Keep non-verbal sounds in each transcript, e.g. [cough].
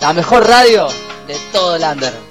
La mejor radio de todo el under.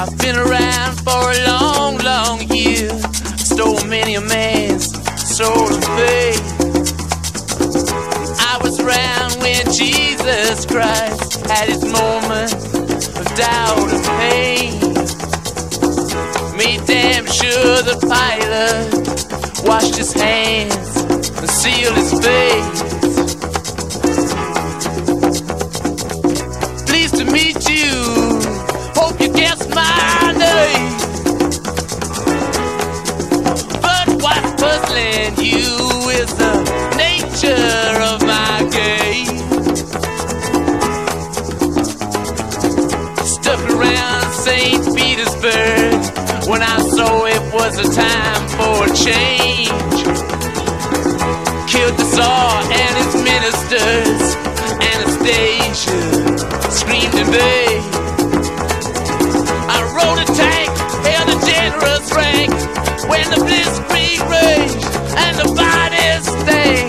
I've been around for a long, long year. Stole many a man's soul of faith. I was around when Jesus Christ had his moment of doubt and pain. Made damn sure the pilot washed his hands and sealed his fate. puzzling you is the nature of my game. Stuck around St. Petersburg when I saw it was a time for a change. Killed the Tsar and his ministers, Anastasia uh, screamed in vain. when the blitzkrieg rage and the bodies stay.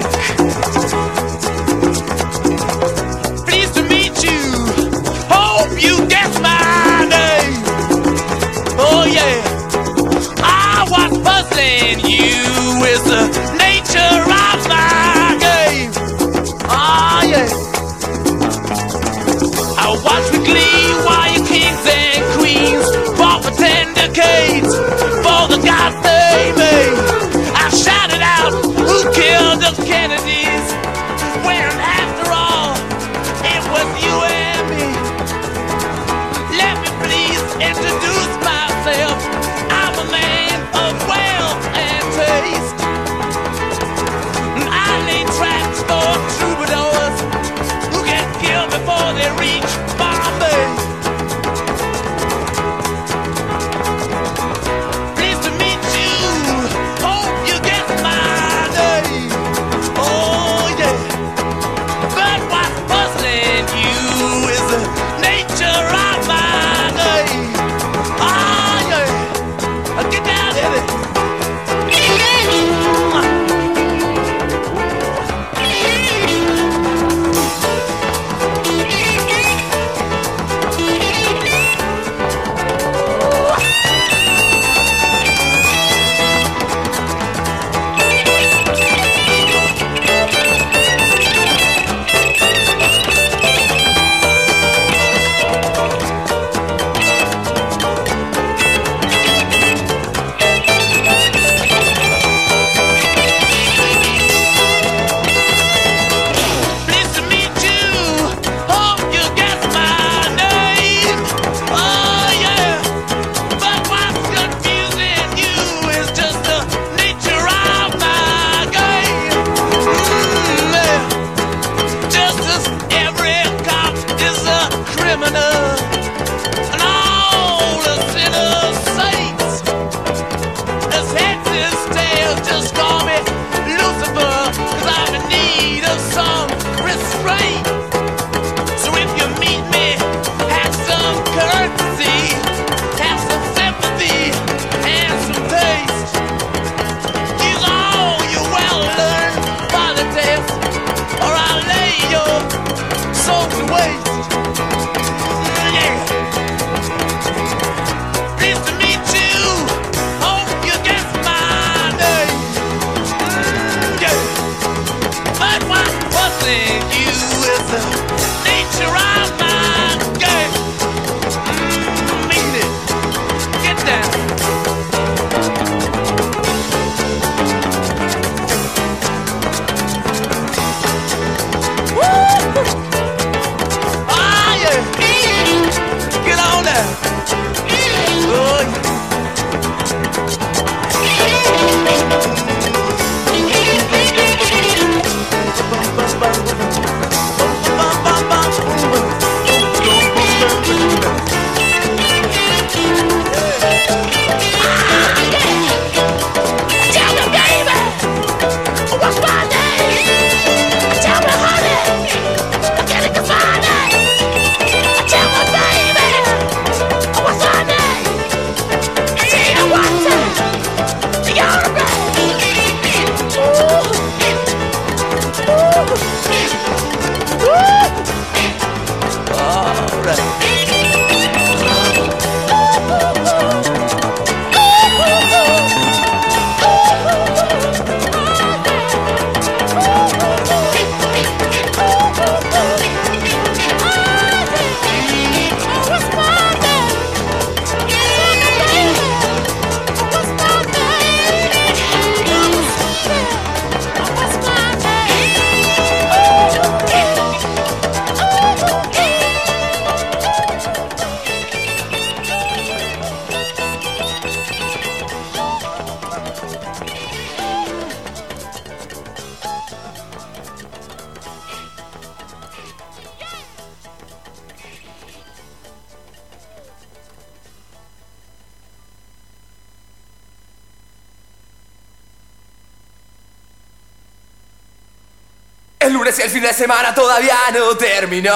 De semana todavía no terminó.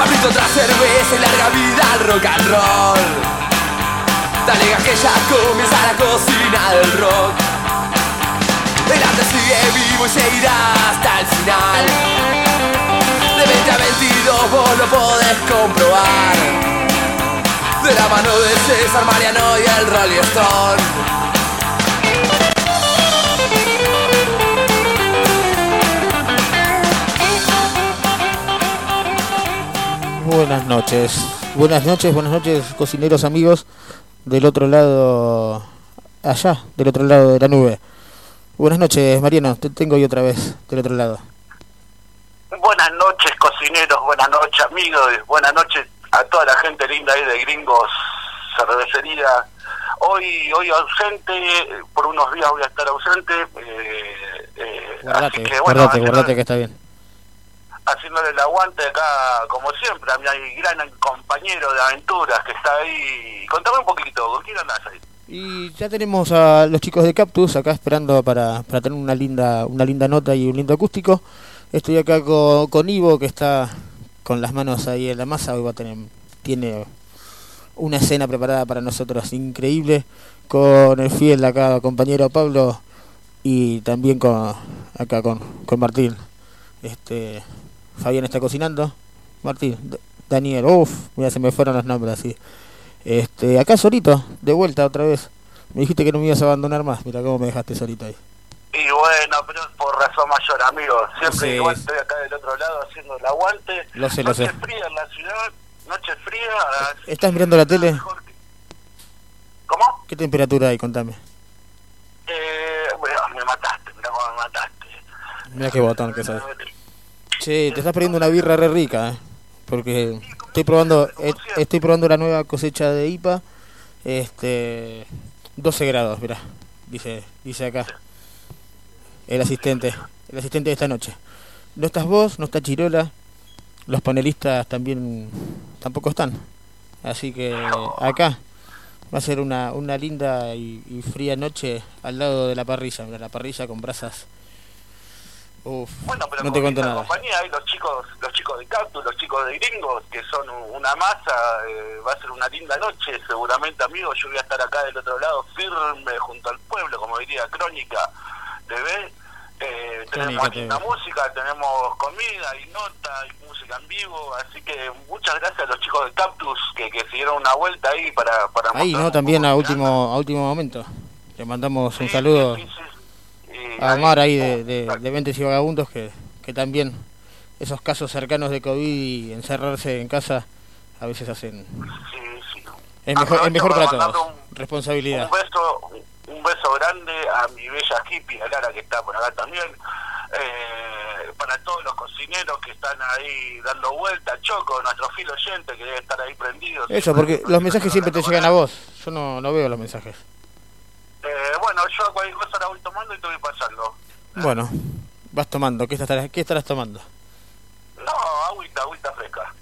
Abrito otra cerveza y larga vida al rock and roll. Dale que ya comienza la cocina del rock. El arte sigue vivo y seguirá hasta el final. De 20 a 22 vos lo podés comprobar. De la mano de César Mariano y el Rolling Stone. Buenas noches, buenas noches, buenas noches, cocineros amigos del otro lado, allá, del otro lado de la nube. Buenas noches, Mariano, te tengo hoy otra vez del otro lado. Buenas noches, cocineros, buenas noches, amigos, buenas noches a toda la gente linda ahí de Gringos Cervecería. Hoy hoy ausente, por unos días voy a estar ausente. Eh, eh, Guardate, así que, bueno, guardate, guardate que está bien. Haciéndole el aguante acá, como siempre, a mi gran compañero de aventuras que está ahí. Contame un poquito, ¿con quién andás ahí? Y ya tenemos a los chicos de Cactus acá esperando para, para tener una linda, una linda nota y un lindo acústico. Estoy acá con, con Ivo que está con las manos ahí en la masa. Hoy va a tener, tiene una escena preparada para nosotros increíble. Con el fiel acá compañero Pablo y también con acá con, con Martín. Este Fabián está cocinando. Martín, Daniel, uff, mira se me fueron los nombres así. Este, acá solito, de vuelta otra vez. Me dijiste que no me ibas a abandonar más. Mira cómo me dejaste solito ahí. Y bueno, pero por razón mayor, amigo. Siempre Sí. igual estoy acá del otro lado haciendo el aguante. Lo sé, lo noche sé. fría en la ciudad, noche fría. así ¿Estás mirando la tele? que- ¿Cómo? ¿Qué temperatura hay? Contame. Eh, bueno, me mataste, mirá cómo me mataste. Mira qué botón que soy. Che, te estás perdiendo una birra re rica, ¿eh? Porque estoy probando estoy probando la nueva cosecha de IPA. Este 12 grados, mira. Dice dice acá. El asistente, el asistente de esta noche. No estás vos, no está Chirola. Los panelistas también tampoco están. Así que acá va a ser una, una linda y, fría noche al lado de la parrilla. Mira, la parrilla con brasas. Uf, Bueno, pero no te con esta compañía hay los chicos, los chicos de Cactus, los chicos de Gringos, que son una masa, eh, va a ser una linda noche, seguramente amigos, yo voy a estar acá del otro lado firme junto al pueblo, como diría Crónica TV. Eh, tenemos linda música, tenemos comida y nota y música en vivo, así que muchas gracias a los chicos de Cactus que, que se dieron una vuelta ahí para... para Ahí, ¿no? También a último, a último momento. Le mandamos un saludo sí, sí, sí. Y a Omar ahí de, de, de Ventes y Vagabundos que, que también esos casos cercanos de COVID y encerrarse en casa a veces hacen... Sí, sí. Es mejor, es mejor para todos. Responsabilidad. Un beso, un beso grande a mi bella hippie, a Lara que está por acá también. Eh, para todos los cocineros que están ahí dando vuelta, Choco, nuestro filo oyente que debe estar ahí prendido. Eso, porque los mensajes siempre te llegan a vos. Yo no, no veo los mensajes. Eh, bueno, yo cualquier cosa la voy tomando y te voy pasando. Bueno, vas tomando. ¿Qué estarás, qué estarás tomando? No, agüita, agüita fresca.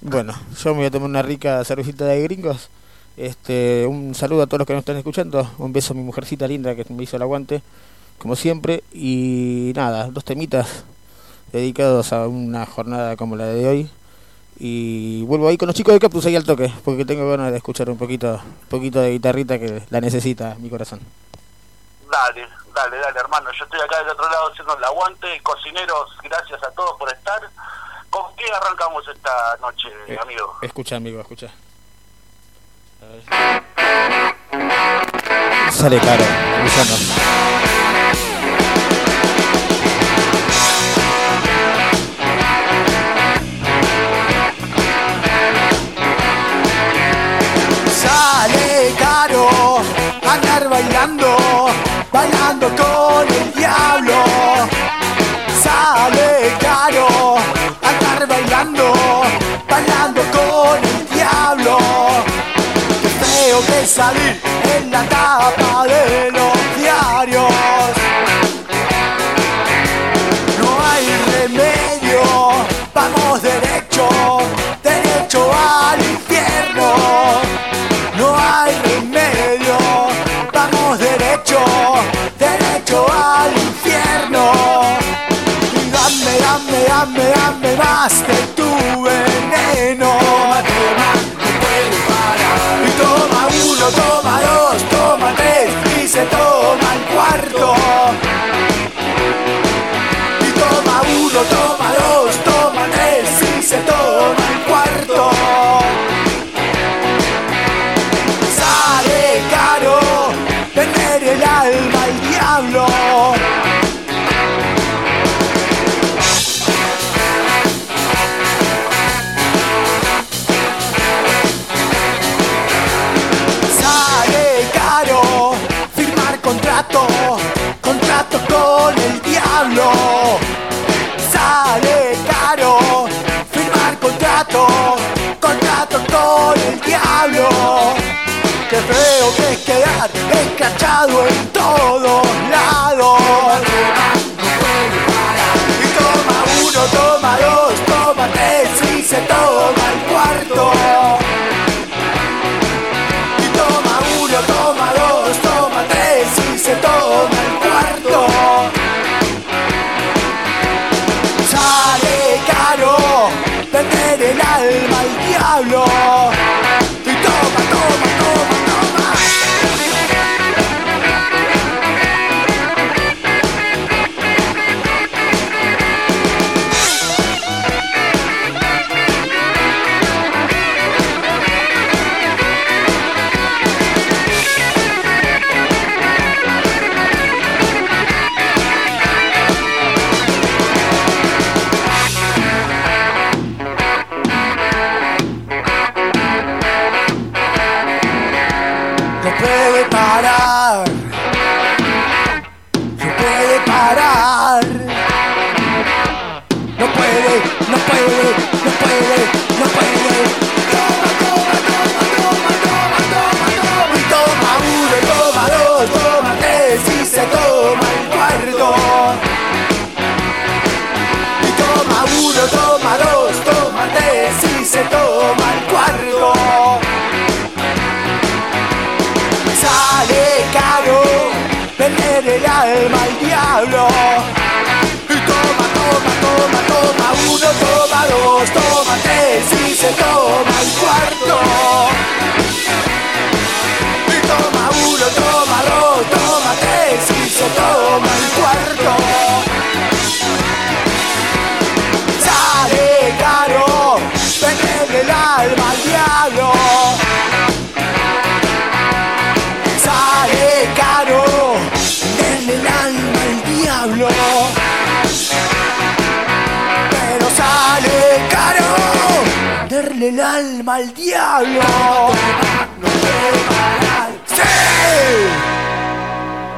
Bueno, yo me voy a tomar una rica cervecita de gringos. Este, un saludo a todos los que nos están escuchando. Un beso a mi mujercita linda que me hizo el aguante, como siempre. Y nada, dos temitas dedicados a una jornada como la de hoy. Y vuelvo ahí con los chicos de Cactus ahí al toque, porque tengo ganas de escuchar un poquito, un poquito de guitarrita que la necesita mi corazón. Dale, dale, dale, hermano. Yo estoy acá del otro lado haciendo el aguante. Cocineros, gracias a todos por estar. ¿Con qué arrancamos esta noche, Eh, amigo? Escucha, amigo, escucha. Sale caro, Luciano. Sale caro andar bailando, bailando con el diablo. Sale caro andar bailando, bailando con el diablo. Qué feo que salir en la tapa de llevaste tu veneno. No parar. Y toma uno, toma dos, toma tres y se toma el cuarto. Y toma uno, toma dos, toma tres y se toma el cuarto. Sale caro firmar contrato, contrato con el diablo. Qué feo que es quedar escrachado en todos lados. Y toma, toma, toma, toma uno, toma dos, toma tres y se toma el cuarto. Y toma uno, toma dos, toma tres y se toma el cuarto. Sale caro vender el alma al diablo. El alma al diablo. ¡Sí!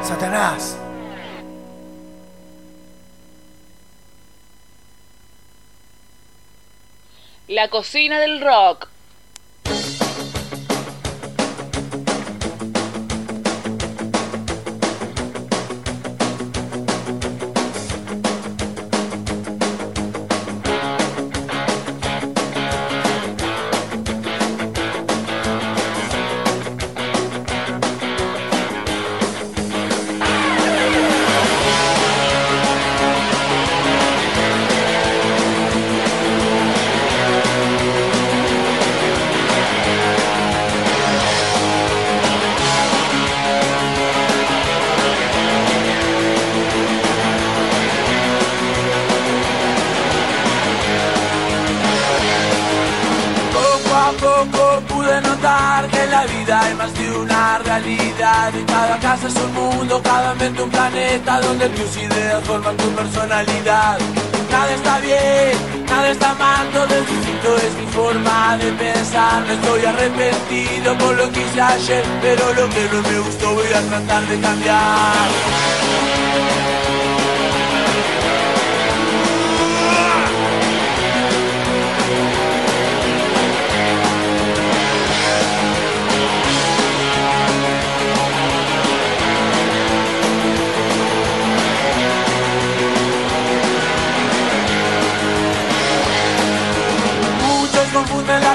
Satanás. La cocina del rock. Cada casa es un mundo, cada mente un planeta donde tus ideas forman tu personalidad. Nada está bien, nada está mal, todo es distinto, es mi forma de pensar. No estoy arrepentido por lo que hice ayer, pero lo que no me gustó voy a tratar de cambiar.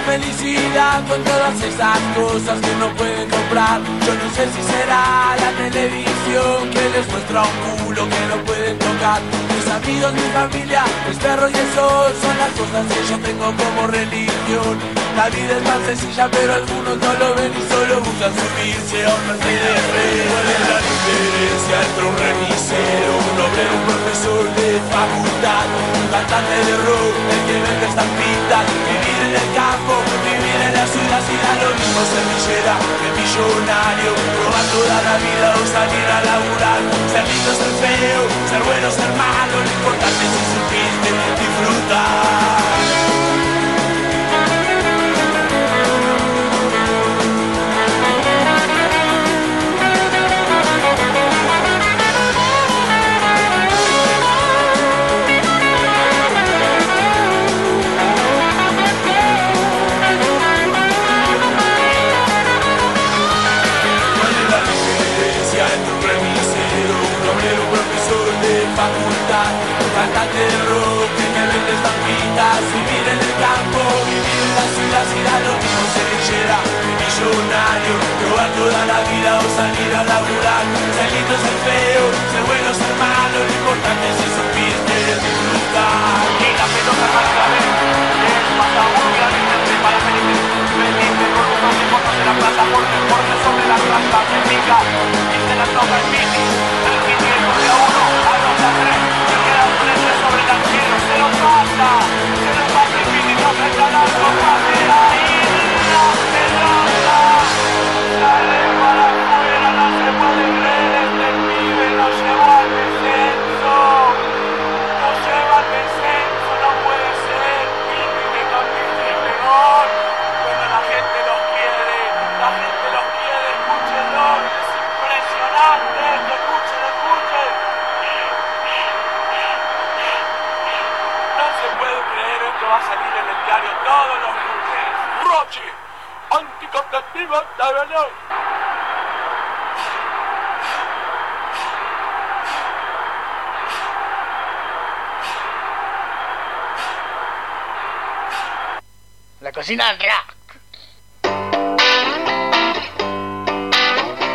Felicidad con todas esas cosas que no pueden comprar. Yo no sé si será la televisión que les muestra un culo que no pueden tocar. Mis amigos, mi familia, mis perros y el sol son las cosas que yo tengo como religión. La vida es más sencilla, pero algunos no lo ven y solo buscan subirse a una CDR. ¿Cuál es la diferencia entre un remisero, un obrero, un profesor de facultad, un cantante de rock, el que vende estampitas, vivir en el campo, vivir la ciudad, da lo mismo ser millera que millonario, robar toda la vida o salir a laburar, ser lindo, ser feo, ser bueno, ser malo, lo importante es si disfrutar. Salir a laburar, ser lindo, ser feo, ser bueno, ser malo, lo importante es supiste disfrutar. Y la pelota para la vez, es Patagonia, de para felices, felices, con un fotos de la plata, por deporte sobre la plata, se pica, y la toca el mini, el mini el de a uno, al dos a tres, se queda un frente sobre el arquero, se lo pasa, se lo pasa el mini, no se está pase ahí, la pelota, sale cocina del rock.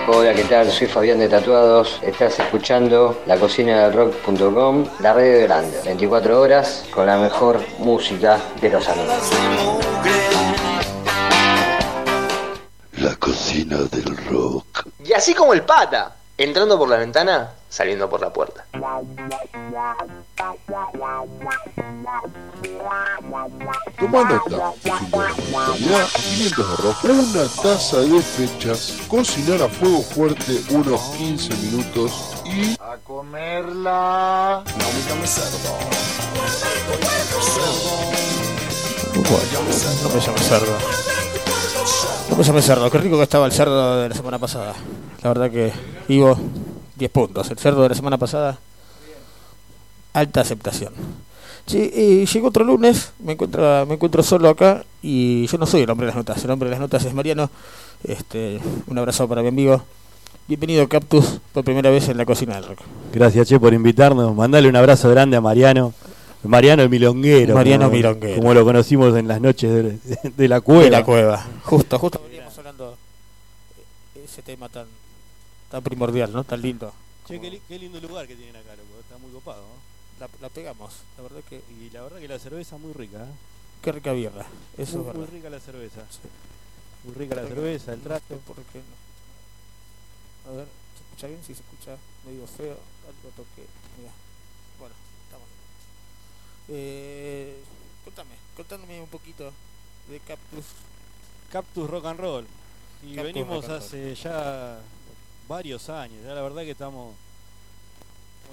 Hola, ¿qué tal? Soy Fabián de Tatuados. Estás escuchando la cocina del rock.com, la red grande. 24 horas con la mejor música de los amigos. La cocina del rock. Y así como el pata, entrando por la ventana, saliendo por la puerta. Toma nota. Calidad 500 de rock. Una taza de fechas. Cocinar a fuego fuerte unos 15 minutos y A comerla. Bueno, no me llame cerdo. No me llame cerdo. Qué rico que estaba el cerdo de la semana pasada. La verdad que Ivo, 10 puntos. El cerdo de la semana pasada, alta aceptación. Sí, y llegó otro lunes, me encuentro, me encuentro solo acá y yo no soy el hombre de las notas. El hombre de las notas es Mariano. Este, un abrazo para mi amigo. Bienvenido Cactus por primera vez en la cocina del rock. Gracias, Che, por invitarnos. Mandale un abrazo grande a Mariano. Mariano el Milonguero. Mariano como, Milonguero. Como lo conocimos en las noches de, de la cueva. De la cueva. Justo, justo veníamos hablando de ese tema tan, tan primordial, ¿no? Tan lindo. Che, qué lindo lugar que tienen acá, loco. Está muy copado. ¿no? La, la pegamos, la verdad que Y la verdad que la cerveza muy rica. ¿eh? qué rica birra. Eso muy, es muy rica la cerveza. Muy rica la cerveza, el trato. ¿Por qué no? A ver, ¿se escucha bien? Si se escucha medio feo, algo toque. Mira. Bueno, estamos bien. Eh, contame, contándome un poquito de Cactus. Cactus Rock and Roll. Y Cactus venimos hace ya varios años. Ya la verdad que estamos.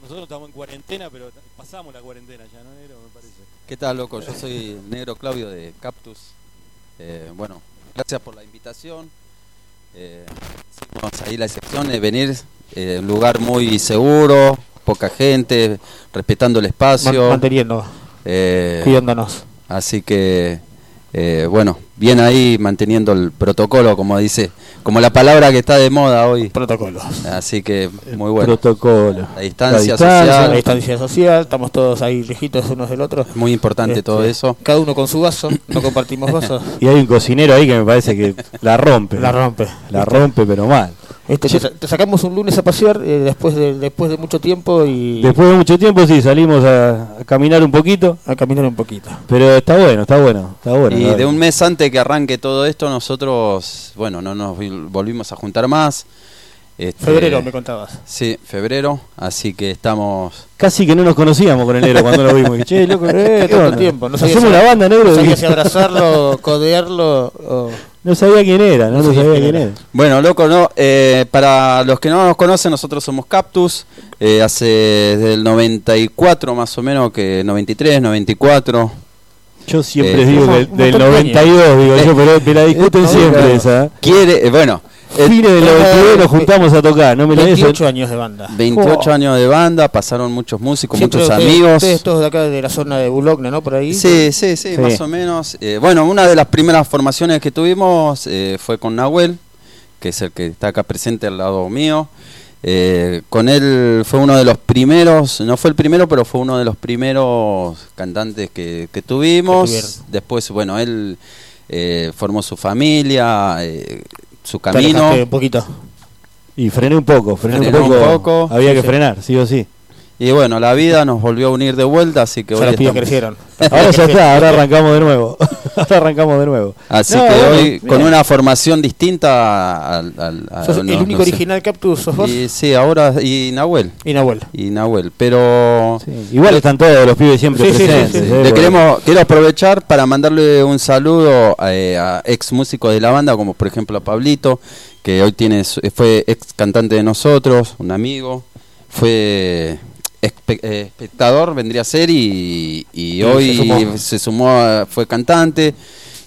Nosotros estamos en cuarentena, pero pasamos la cuarentena ya, ¿no, negro? Me parece. ¿Qué tal, loco? Yo soy Negro Claudio de Cactus. Eh, bueno, gracias por la invitación. Eh, hicimos ahí la excepción de venir, eh, un lugar muy seguro, poca gente, respetando el espacio. Man- manteniendo, Eh, cuidándonos. Así que eh, bueno, bien ahí manteniendo el protocolo, como dice, como la palabra que está de moda hoy. Protocolo. Así que muy bueno. Protocolo. La distancia, La social. distancia social, estamos todos ahí lejitos unos del otro. Muy importante Este, todo eso. Cada uno con su vaso, no compartimos [laughs] vasos. Y hay un cocinero ahí que me parece que la rompe. La rompe. La rompe, pero mal. Este, te, sa- te sacamos un lunes a pasear eh, después de después de mucho tiempo y Después de mucho tiempo sí salimos a, a caminar un poquito. a caminar un poquito. Pero está bueno, está bueno, está bueno. Y de un mes antes que arranque todo esto, nosotros, bueno, no nos vol- volvimos a juntar más. Este, Febrero me contabas. Sí, febrero, así que estamos... Casi que no nos conocíamos con el negro cuando lo vimos. Y, Che, loco, [laughs] Eh, ¿qué tanto onda? tiempo, no sabía Hacemos una banda negro. No sabía [laughs] si abrazarlo, codearlo o... No sabía quién era, no, No lo sabía sabía quién era. era. Bueno, loco, no, eh, para los que no nos conocen, nosotros somos Cactus, eh, hace desde el 94 más o menos, que 93, 94. Yo siempre Eh, digo del de 92, digo Eh, yo, pero me la discuten eh, siempre no, esa. Quiere, eh, bueno, eh, Fines del eh, 92 nos eh, juntamos a tocar, no me la 28 años de banda. 28 años de banda, pasaron muchos músicos, Siempre muchos ustedes- amigos. Ustedes todos de acá de la zona de Boulogne, ¿no? Por ahí. Sí, sí, sí, Sí. más o menos. Eh, bueno, una de las primeras formaciones que tuvimos eh, fue con Nahuel, que es el que está acá presente al lado mío. Eh, con él fue uno de los primeros, no fue el primero, pero fue uno de los primeros cantantes que, que tuvimos. Después, bueno, él eh, formó su familia, eh, su camino. un poquito. Y frené un poco, frené, Frené un, un poco, Había sí, que sí. frenar, sí o sí. Y bueno, la vida nos volvió a unir de vuelta, así que hoy los estamos- crecieron. [laughs] Ahora ya está, ahora arrancamos de nuevo. Ahora [laughs] arrancamos de nuevo. Así No, que bueno, hoy con una formación distinta al... al- a- ¿Sos no- el único no sé. original Cactus sos vos? Y, sí, ahora y Nahuel. Y Nahuel. Y Nahuel, pero Sí, Igual están todos los pibes siempre Sí, presentes. sí. ¿eh? le queremos quiero aprovechar para mandarle un saludo eh, a ex músicos de la banda, como por ejemplo a Pablito, que hoy tiene fue ex cantante de nosotros, un amigo, fue espectador, vendría a ser, y, y hoy se sumó. se sumó, a- fue cantante.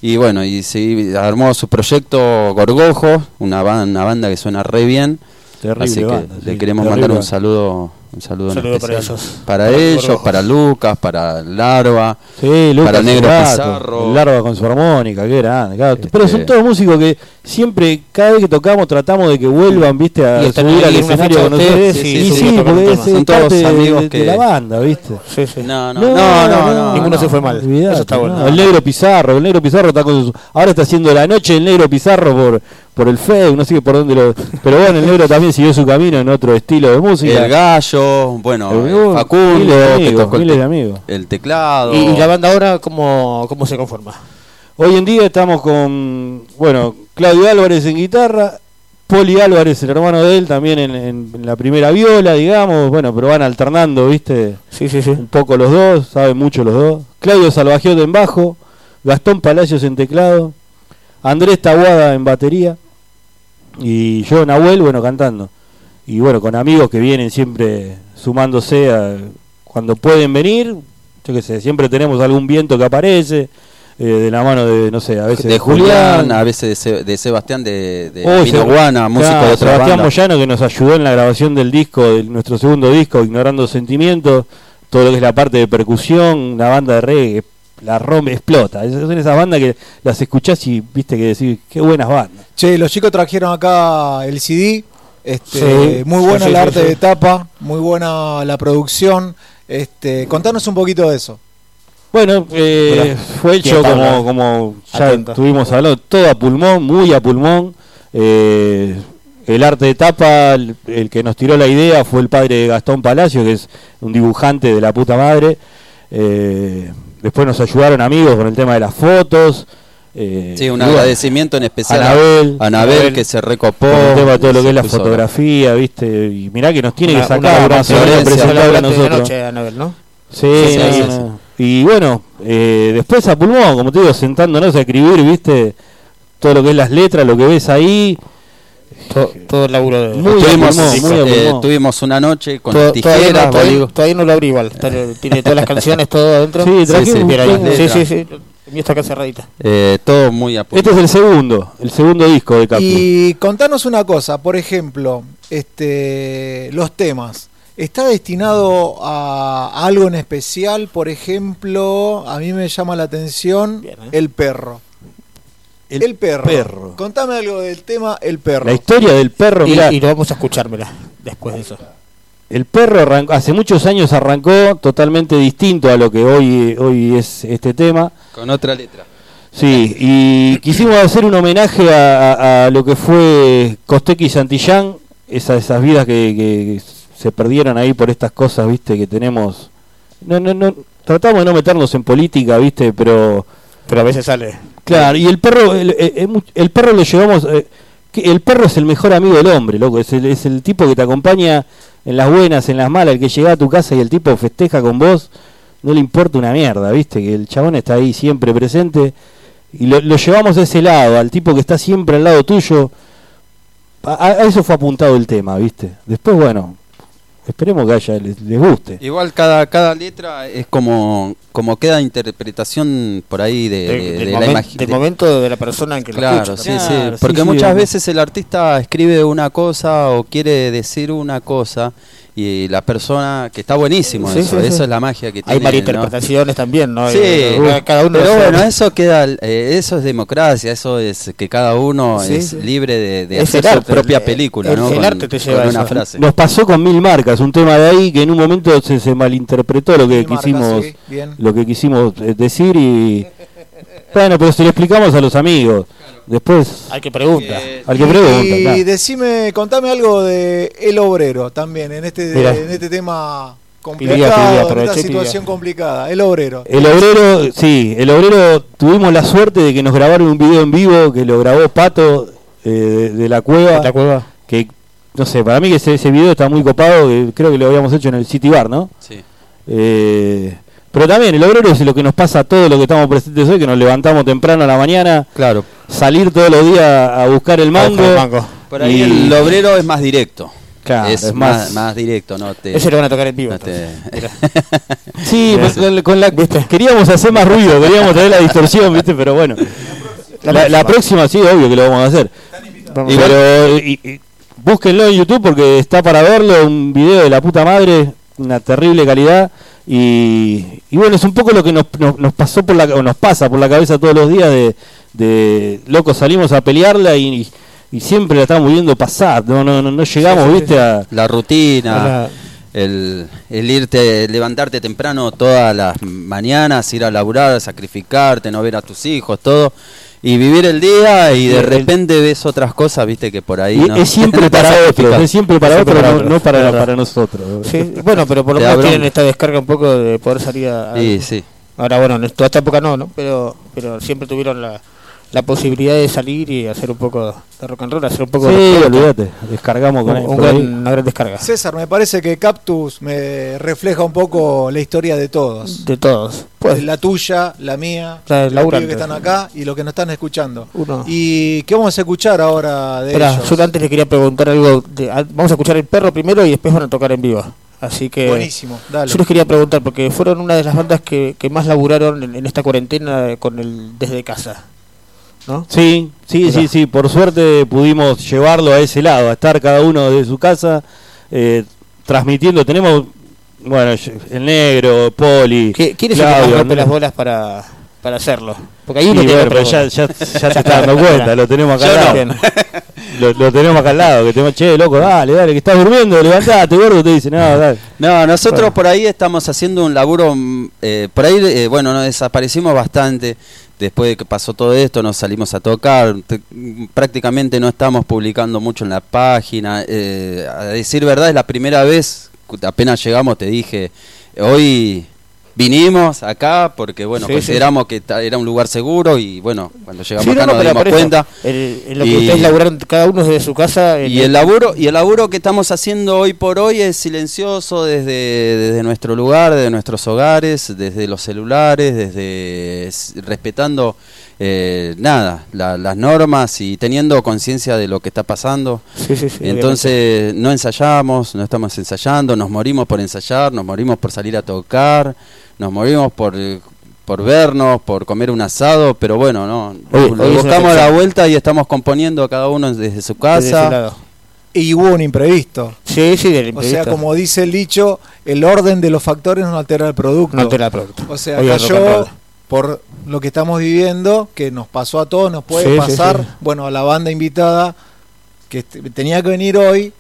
Y bueno, y se armó su proyecto Gorgojo, una, ba- una banda que suena re bien. Terrible Así que banda, le sí, queremos terrible mandar un banda. saludo, un saludo, en Saludo para ellos. Para Para ellos, para Lucas, para Larva. Sí, Lucas para Negro Gato, Pizarro. Larva con su armónica, qué grande. claro. Pero Este- son todos músicos que siempre, cada vez que tocamos, tratamos de que vuelvan, viste, a Y subir al escenario con ustedes Sí, y sí, sí, sí, porque es, Son todos amigos de, que- de la banda, viste. Sí, sí. No, no, no, no, no, Ninguno no. se fue mal. Olvidate, Eso está no. bueno. El negro Pizarro, el negro Pizarro está con su- ahora está haciendo la noche el negro Pizarro por por el Facebook, no sé por dónde lo pero bueno, el negro también siguió su camino en otro estilo de música. El gallo, bueno, El- eh, miles de Facundo, que tocó miles de amigos. el teclado. ¿Y, y la banda ahora cómo, cómo se conforma? Hoy en día estamos con, bueno, Claudio Álvarez en guitarra, Poli Álvarez, el hermano de él, también en, en- en la primera viola, digamos, bueno, pero van alternando, viste, Sí, sí, sí. un poco los dos, saben mucho los dos. Claudio Salvagiot en bajo, Gastón Palacios en teclado, Andrés Taguada en batería y yo, Nahuel, bueno, cantando. Y bueno, con amigos que vienen siempre sumándose a, cuando pueden venir, yo qué sé, siempre tenemos algún viento que aparece, eh, de la mano de, no sé, a veces de Julián, a veces de, de Sebastián de, de Oh, Pino Guana, músico claro, de otra Sebastián banda. Moyano que nos ayudó en la grabación del disco, de nuestro segundo disco, Ignorando Sentimientos, todo lo que es la parte de percusión, una banda de reggae, la rompe, explota. Es- Son esas bandas que las escuchás y viste que decís, qué buenas bandas. Che, los chicos trajeron acá el CD. Este, Sí, muy buena sí, el sí, arte sí. de tapa, muy buena la producción. Este, contanos un poquito de eso. Bueno, eh, fue hecho ¿quién está como, como ya Atento. estuvimos hablando, todo a pulmón, muy a pulmón. Eh, el arte de tapa, el, el que nos tiró la idea fue el padre de Gastón Palacio, que es un dibujante de la puta madre. Eh, después nos ayudaron amigos con el tema de las fotos. Eh, Sí, un agradecimiento en especial a- Anabel, a Anabel, Anabel, que se recopó. con el tema de todo lo que es la fotografía, ¿viste? Y mirá que nos tiene Una- que sacar presentarla a nosotros. noche, Anabel, ¿no? Sí, Sí, no, sí, no, sí. Y bueno, eh, después a pulmón, como te digo, sentándonos a escribir, viste, todo lo que es las letras, lo que ves ahí. Todo, todo el laburo de... Muy Tuvimos, eh, tuvimos una noche con Todo- tijeras, todavía, no, todavía- bolígrafos. todavía no lo abrí igual. Está- [laughs] tiene todas las canciones, todo adentro. Sí, sí, sí, letra. sí, sí. El mío está acá cerradita. eh, todo muy a Este es el segundo, el segundo disco de Capri. Y contanos una cosa, por ejemplo, este, los temas. ¿Está destinado a algo en especial? Por ejemplo, a mí me llama la atención el perro. El, perro. perro. Contame algo del tema El perro. La historia del perro, y, mirá. y lo vamos a escuchármela después de eso. El perro arrancó- hace muchos años arrancó totalmente distinto a lo que hoy, hoy es este tema. Con otra letra. Sí, y quisimos hacer un homenaje a, a- a lo que fue Costequi y Santillán, esa- esas vidas que, que se perdieron ahí por estas cosas, viste, que tenemos. No, no, no, tratamos de no meternos en política, viste, pero. Pero a veces sale. Claro, y el perro, el, mu- el perro lo llevamos. eh, el perro es el mejor amigo del hombre, loco. Es el, tipo que te acompaña en las buenas, en las malas, el que llega a tu casa y el tipo festeja con vos. No le importa una mierda, viste, que el chabón está ahí siempre presente. Y lo, llevamos a ese lado, al tipo que está siempre al lado tuyo. A- a eso fue apuntado el tema, viste. Después, bueno, esperemos que haya, les, les guste. Igual cada, cada letra es como, como queda interpretación por ahí de, De- de- de la imagen. del de- momento de la persona en que Claro, lo escucha. sí, sí. Claro, sí, Porque sí, muchas veces el artista escribe una cosa o quiere decir una cosa y la persona, que está buenísimo Sí, eso, sí, sí. eso es la magia que tiene. Hay ¿no? malinterpretaciones también, ¿no? Sí, Eh, cada uno pero bueno, eso queda, eh, eso es democracia, eso es que cada uno Sí, es sí. libre de, de Es hacer su propia el- película, el- ¿no? el Con- arte te lleva una eso. frase. Nos pasó con Mil Marcas, un tema de ahí que en un momento se, se malinterpretó lo que Mil Marcas, quisimos lo que quisimos eh, decir y bueno, pero se lo explicamos a los amigos. Después Hay que preguntar. al que pregunta, Y claro. decime, contame algo de El Obrero también, en este, Mirá. en este tema Pidía, complicado, pidía, en esta aproveché y situación complicada. El Obrero. El obrero, sí, el obrero tuvimos la suerte de que nos grabaron un video en vivo que lo grabó Pato eh, de, de la cueva. ¿De la cueva? Que no sé, para mí que ese, ese video está muy copado, que creo que lo habíamos hecho en el City Bar, ¿no? Sí. Eh, pero también el obrero es lo que nos pasa a todos los que estamos presentes hoy, que nos levantamos temprano a la mañana, Claro. Salir todos los días a buscar el mango. buscar el mango. Por ahí y- el obrero es más directo. Claro, es, es más, más- más directo, ¿no? Te, Ese lo van a tocar en vivo. no te- [laughs] Sí, con, con la, queríamos hacer más ruido, queríamos tener la distorsión, ¿viste? Pero bueno. La, la próxima sí, obvio que lo vamos a hacer. Y, pero y- y búsquenlo en YouTube porque está para verlo, un video de la puta madre, una terrible calidad. Y, y bueno, es un poco lo que nos, nos, nos pasó por la o nos pasa por la cabeza todos los días de, de loco, salimos a pelearla y, y siempre la estamos viendo pasar, no, no, no, no llegamos, Sí, sí, viste, a la rutina, el, el irte, levantarte temprano todas las mañanas, ir a laburar, sacrificarte, no ver a tus hijos, todo, y vivir el día y de repente ves otras cosas, viste que por ahí no, es siempre [laughs] para otros, es siempre para otros, no, no para, para nosotros. Sí, bueno, pero por lo menos tienen esta descarga un poco de poder salir a... a- Sí, sí. Ahora, bueno, en toda esta época no, ¿no? Pero, pero siempre tuvieron la, la posibilidad de salir y hacer un poco de rock and roll, hacer un poco Sí, de... olvídate, descargamos con Un- un por ahí. gran- una gran descarga. César, me parece que Cactus me refleja un poco la historia de todos. De todos. Pues, la tuya, la mía, La los pibes laburante. que están acá y los que nos están escuchando. Uno. ¿Y qué vamos a escuchar ahora de Espera, ellos? yo antes le quería preguntar algo. de- a- vamos a escuchar el perro primero y después van a tocar en vivo. Así que. Buenísimo, dale. Yo les quería preguntar, porque fueron una de las bandas que, que más laburaron en, en esta cuarentena con el desde casa. ¿No? Sí, sí, Mirá. sí, sí, por suerte pudimos llevarlo a ese lado, a estar cada uno de su casa eh, transmitiendo. Tenemos, bueno, el negro, Poli, ¿Qué- ¿Quién es el que Claudio, rompe ¿no? las bolas para, para hacerlo? Porque Sí, bueno, pero las ya, bolas. ya, ya [laughs] se está dando cuenta, lo tenemos acá Yo al lado. no. [laughs] Lo, lo tenemos acá al lado, que tenemos, che, loco, dale, dale, que estás durmiendo, levantate, gordo, te dice, no, dale. No, nosotros Bueno. por ahí estamos haciendo un laburo, mm, eh, por ahí, eh, bueno, nos desaparecimos bastante. Después de que pasó todo esto, nos salimos a tocar. Te- prácticamente no estamos publicando mucho en la página. eh, a decir verdad, es la primera vez, apenas llegamos, te dije, hoy vinimos acá porque, bueno, Sí, consideramos que era un lugar seguro y, bueno, cuando llegamos Sí, acá no, nos dimos cuenta. el- en lo que Y- ustedes laburaron cada uno desde su casa. y el laburo y el laburo que estamos haciendo hoy por hoy es silencioso desde, desde nuestro lugar, desde nuestros hogares, desde los celulares, desde respetando eh, nada la- las normas y teniendo conciencia de lo que está pasando. Entonces no ensayamos, no estamos ensayando, nos morimos por ensayar, nos morimos por salir a tocar, nos morimos por por vernos, por comer un asado, pero bueno, no, Hoy- lo hoy buscamos la vuelta y estamos componiendo cada uno desde su Desde casa. lado. Y hubo un imprevisto. Sí, sí, del O imprevisto. sea, como dice el dicho, el orden de los factores no altera el producto. No altera el producto. O sea, cayó por lo que estamos viviendo, que nos pasó a todos, nos puede Sí, pasar. sí. Bueno, a la banda invitada que tenía que venir hoy,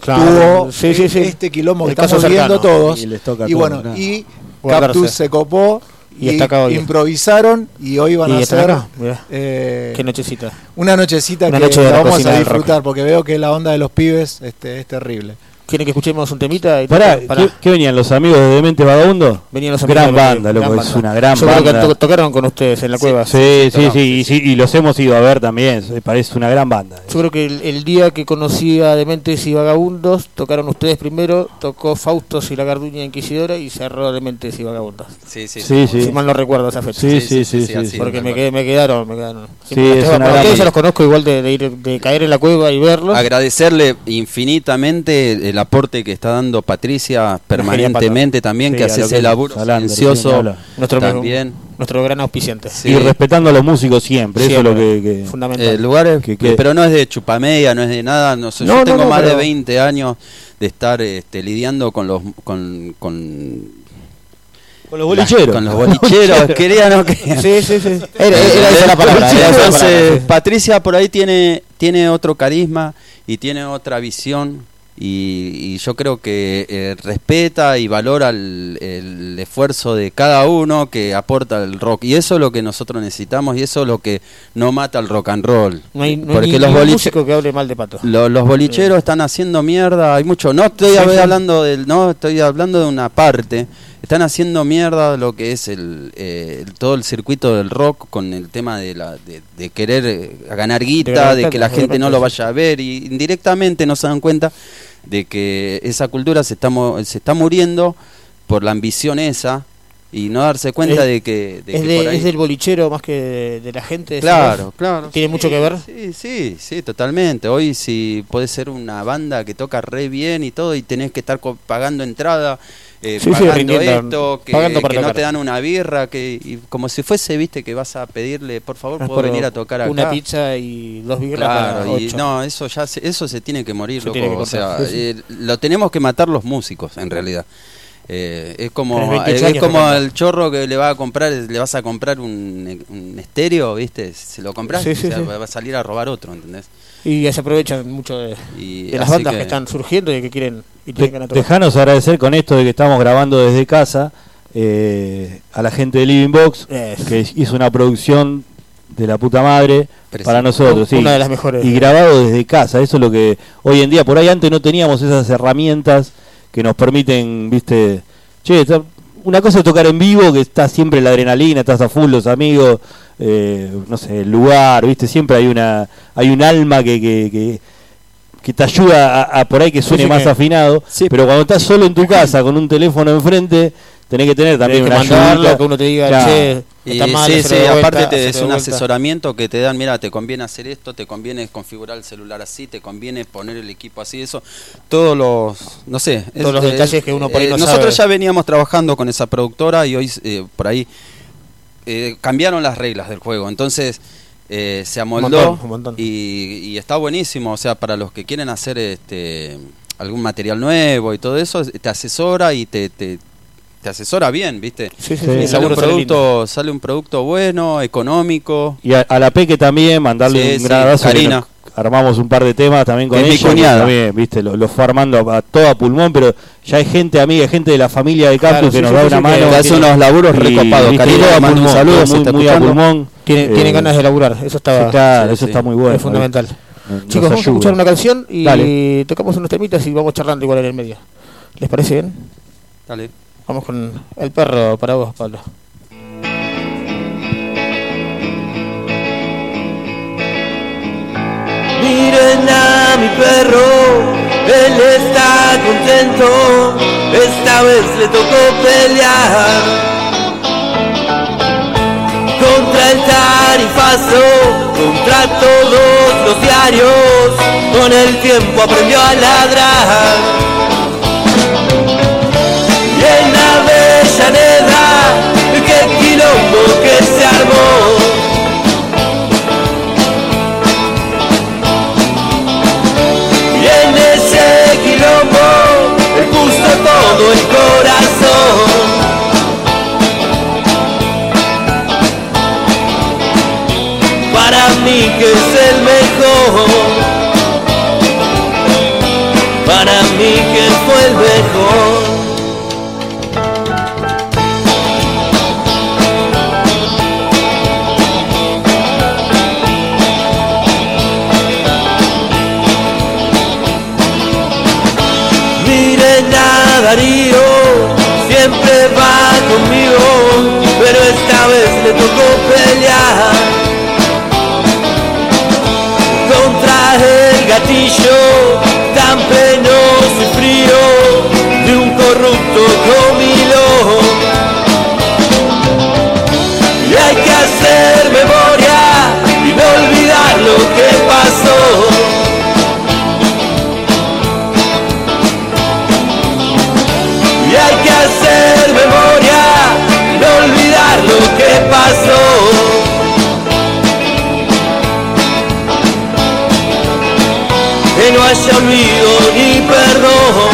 Claro. tuvo Sí, sí, sí. este quilombo que El estamos cercano. todos. Y les toca y bueno, claro. y Cactus se copó Y acá improvisaron y hoy van Y a hacer eh, Qué nochecita. una nochecita Una que noche la vamos a disfrutar porque veo que la onda de los pibes este, es terrible. ¿Quieren que escuchemos un temita? Y Pará, pará. ¿qué, qué venían los amigos de Demente Vagabundo? Venían los gran amigos de- banda, loco, gran es banda. una gran Yo creo que banda. to- tocaron con ustedes en la cueva. Sí, sí, sí, y, sí, y los hemos ido a ver también, parece una gran banda. Yo creo que el, el día que conocí a Dementes y Vagabundos, tocaron ustedes primero, tocó Faustos y la Garduña Inquisidora y cerró Dementes y Vagabundos. Sí, sí, Sí, sí. Si mal no recuerdo esa fecha. Sí, sí, sí, sí, sí. Porque me, quedé- me quedaron, me quedaron. Sí, es una a gran banda. los conozco igual de, de ir, de caer en la cueva y verlos. Agradecerle infinitamente el aporte que está dando Patricia permanentemente también, Sí, que hace ese laburo Salander, silencioso. Nuestro, también. nuestro gran auspiciante. Sí. Y respetando a los músicos siempre, eso es lo Siempre. que... que- Fundamental. Eh, lugares, Que- que- pero no es de chupamedia, no es de nada. No, sé, No, yo no, tengo no, más de pero- 20 años de estar este, lidiando con los con, con Con los bolicheros. con los bolicheros, [laughs] quería no que Sí, sí, sí. [laughs] Era, era esa la palabra. era esa la Entonces, palabra, sí. Patricia por ahí tiene, tiene otro carisma y tiene otra visión. Y, y yo creo que eh, respeta y valora el, el esfuerzo de cada uno que aporta el rock. Y eso es lo que nosotros necesitamos y eso es lo que no mata el rock and roll. No hay, no Porque los músico que hable mal de pato. lo- los bolicheros están haciendo mierda, hay mucho. No estoy Sí, hab- sí. hablando del, no estoy hablando de una parte. Están haciendo mierda lo que es el, eh, el- todo el circuito del rock con el tema de la de, de querer eh, ganar guita, de que la gente no lo vaya a ver y indirectamente no se dan cuenta de que esa cultura se está se está muriendo por la ambición esa y no darse cuenta Es- de que, de es, que de- por ahí- es del bolichero más que de, de la gente. Claro, claro. ¿Tiene mucho que ver? Sí, sí, sí, totalmente. Hoy si puede ser una banda que toca re bien y todo y tenés que estar pagando entrada, eh, Sí, sí, pagando esto, que, pagando que no te dan una birra, que y como si fuese, viste, que vas a pedirle, por favor, Es puedo venir a tocar acá. Una pizza y dos birras Claro, para y no, eso ya se, eso se tiene que morir, loco. tiene que o sea, sí, sí. eh, lo tenemos que matar los músicos, en realidad. Eh, es como 28 es como el chorro que le va a comprar le vas a comprar un, un estéreo viste se lo compras Sí, sí, o sea, sí. va a salir a robar otro ¿entendés? Y se aprovechan mucho de, Y de las bandas que... que- están surgiendo y que quieren y de tocar. Dejanos agradecer con esto de que estamos grabando desde casa eh, a la gente de Living Box que hizo una producción de la puta madre para nosotros. sí. Una de las mejores. Y grabado desde casa. Eso es lo que hoy en día, por ahí antes no teníamos esas herramientas que nos permiten, viste, che, está- una cosa es tocar en vivo, que está siempre la adrenalina, estás a full los amigos, eh, no sé, el lugar, viste, siempre hay una hay un alma que, que, que, que te ayuda a, a por ahí que suene sí, más que- afinado, pero cuando estás solo en tu casa con un teléfono enfrente, tenés que tener también Tenés que una ayudita. que uno te diga, Claro. che, Y está mal, sí, sí, vuelta, aparte es un vuelta. asesoramiento que te dan, mira, te conviene hacer esto, te conviene configurar el celular así, te conviene poner el equipo así, eso, todos los, no sé, Todos los detalles que uno por ahí no Nosotros sabe. ya veníamos trabajando con esa productora y hoy eh, por ahí eh, cambiaron las reglas del juego, entonces eh, se amoldó montón, un montón. y, y está buenísimo, o sea, para los que quieren hacer este algún material nuevo y todo eso, te asesora y te, te, te asesora bien, ¿viste? Sí, sí, sí, sale un producto, sale un producto bueno, económico. Y a, a la Peque también, mandarle Sí, un sí, gran abrazo. Karina. Armamos un par de temas también con Es mi ella. que cuñada. También, viste, lo, lo fue armando a, a todo a pulmón, pero ya hay gente amiga, gente de la familia de Campus Claro, que sí, nos da una mano. que hace unos laburos Y, recopados. Karina, mando un saludo, muy, está muy a pulmón. Tienen, Eh, tienen ganas de laburar, eso está, sí, claro, sí, eso sí. está muy bueno. es fundamental. Nos Chicos, vamos a escuchar una canción y Dale. tocamos unos temitas y vamos charlando igual en el medio. ¿Les parece bien? Dale. Vamos con el perro para vos, Pablo. Miren a mi perro, él está contento, esta vez le tocó pelear contra el tarifazo, contra todos los diarios, con el tiempo aprendió a ladrar. que es el mejor. Para mí que fue el mejor. Que no haya olvido ni perdón.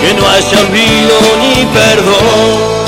Que no haya olvido ni perdón.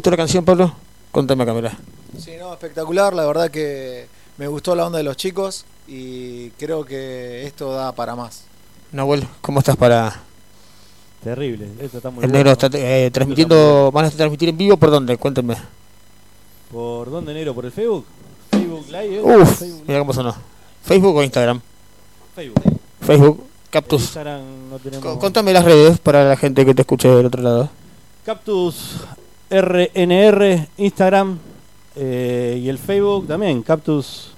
Gustó la canción, Pablo? Contame mirá. Sí, no, espectacular. La verdad que me gustó la onda de los chicos y creo que esto da para más. Nahuel, ¿cómo estás para...? Terrible, esto está muy El bueno. negro está eh, transmitiendo, van a transmitir en vivo, ¿por dónde? Cuéntenme. ¿Por dónde, negro? ¿Por el Facebook? Facebook Live. ¿eh? Uf, Facebook, mira cómo sonó. ¿Facebook o Instagram? Facebook. Facebook, Cactus. Instagram no tenemos. Co- Contame las redes para la gente que te escuche del otro lado. Cactus RNR, Instagram eh, y el Facebook también, Cactus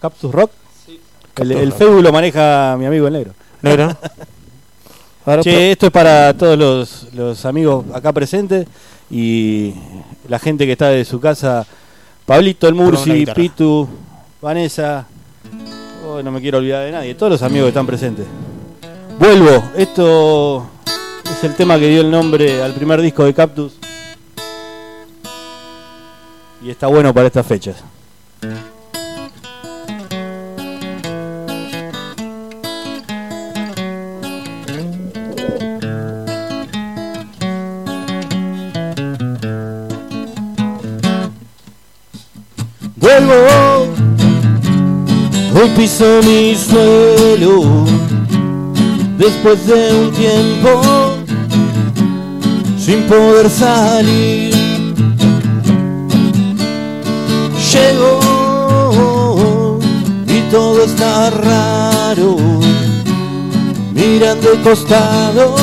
Cactus Rock. El, Cactus el Rock. Facebook lo maneja mi amigo el negro. Negro. [laughs] Ahora, Che, esto es para todos los, los amigos acá presentes y la gente que está de su casa. Pablito, el Murci. Pitu, Vanessa. Oh, no me quiero olvidar de nadie. Todos los amigos que están presentes. Vuelvo. Esto es el tema que dio el nombre al primer disco de Cactus. Y está bueno para estas fechas. Vuelvo, hoy piso mi suelo, después de un tiempo sin poder salir. Llego y todo está raro, miran de costado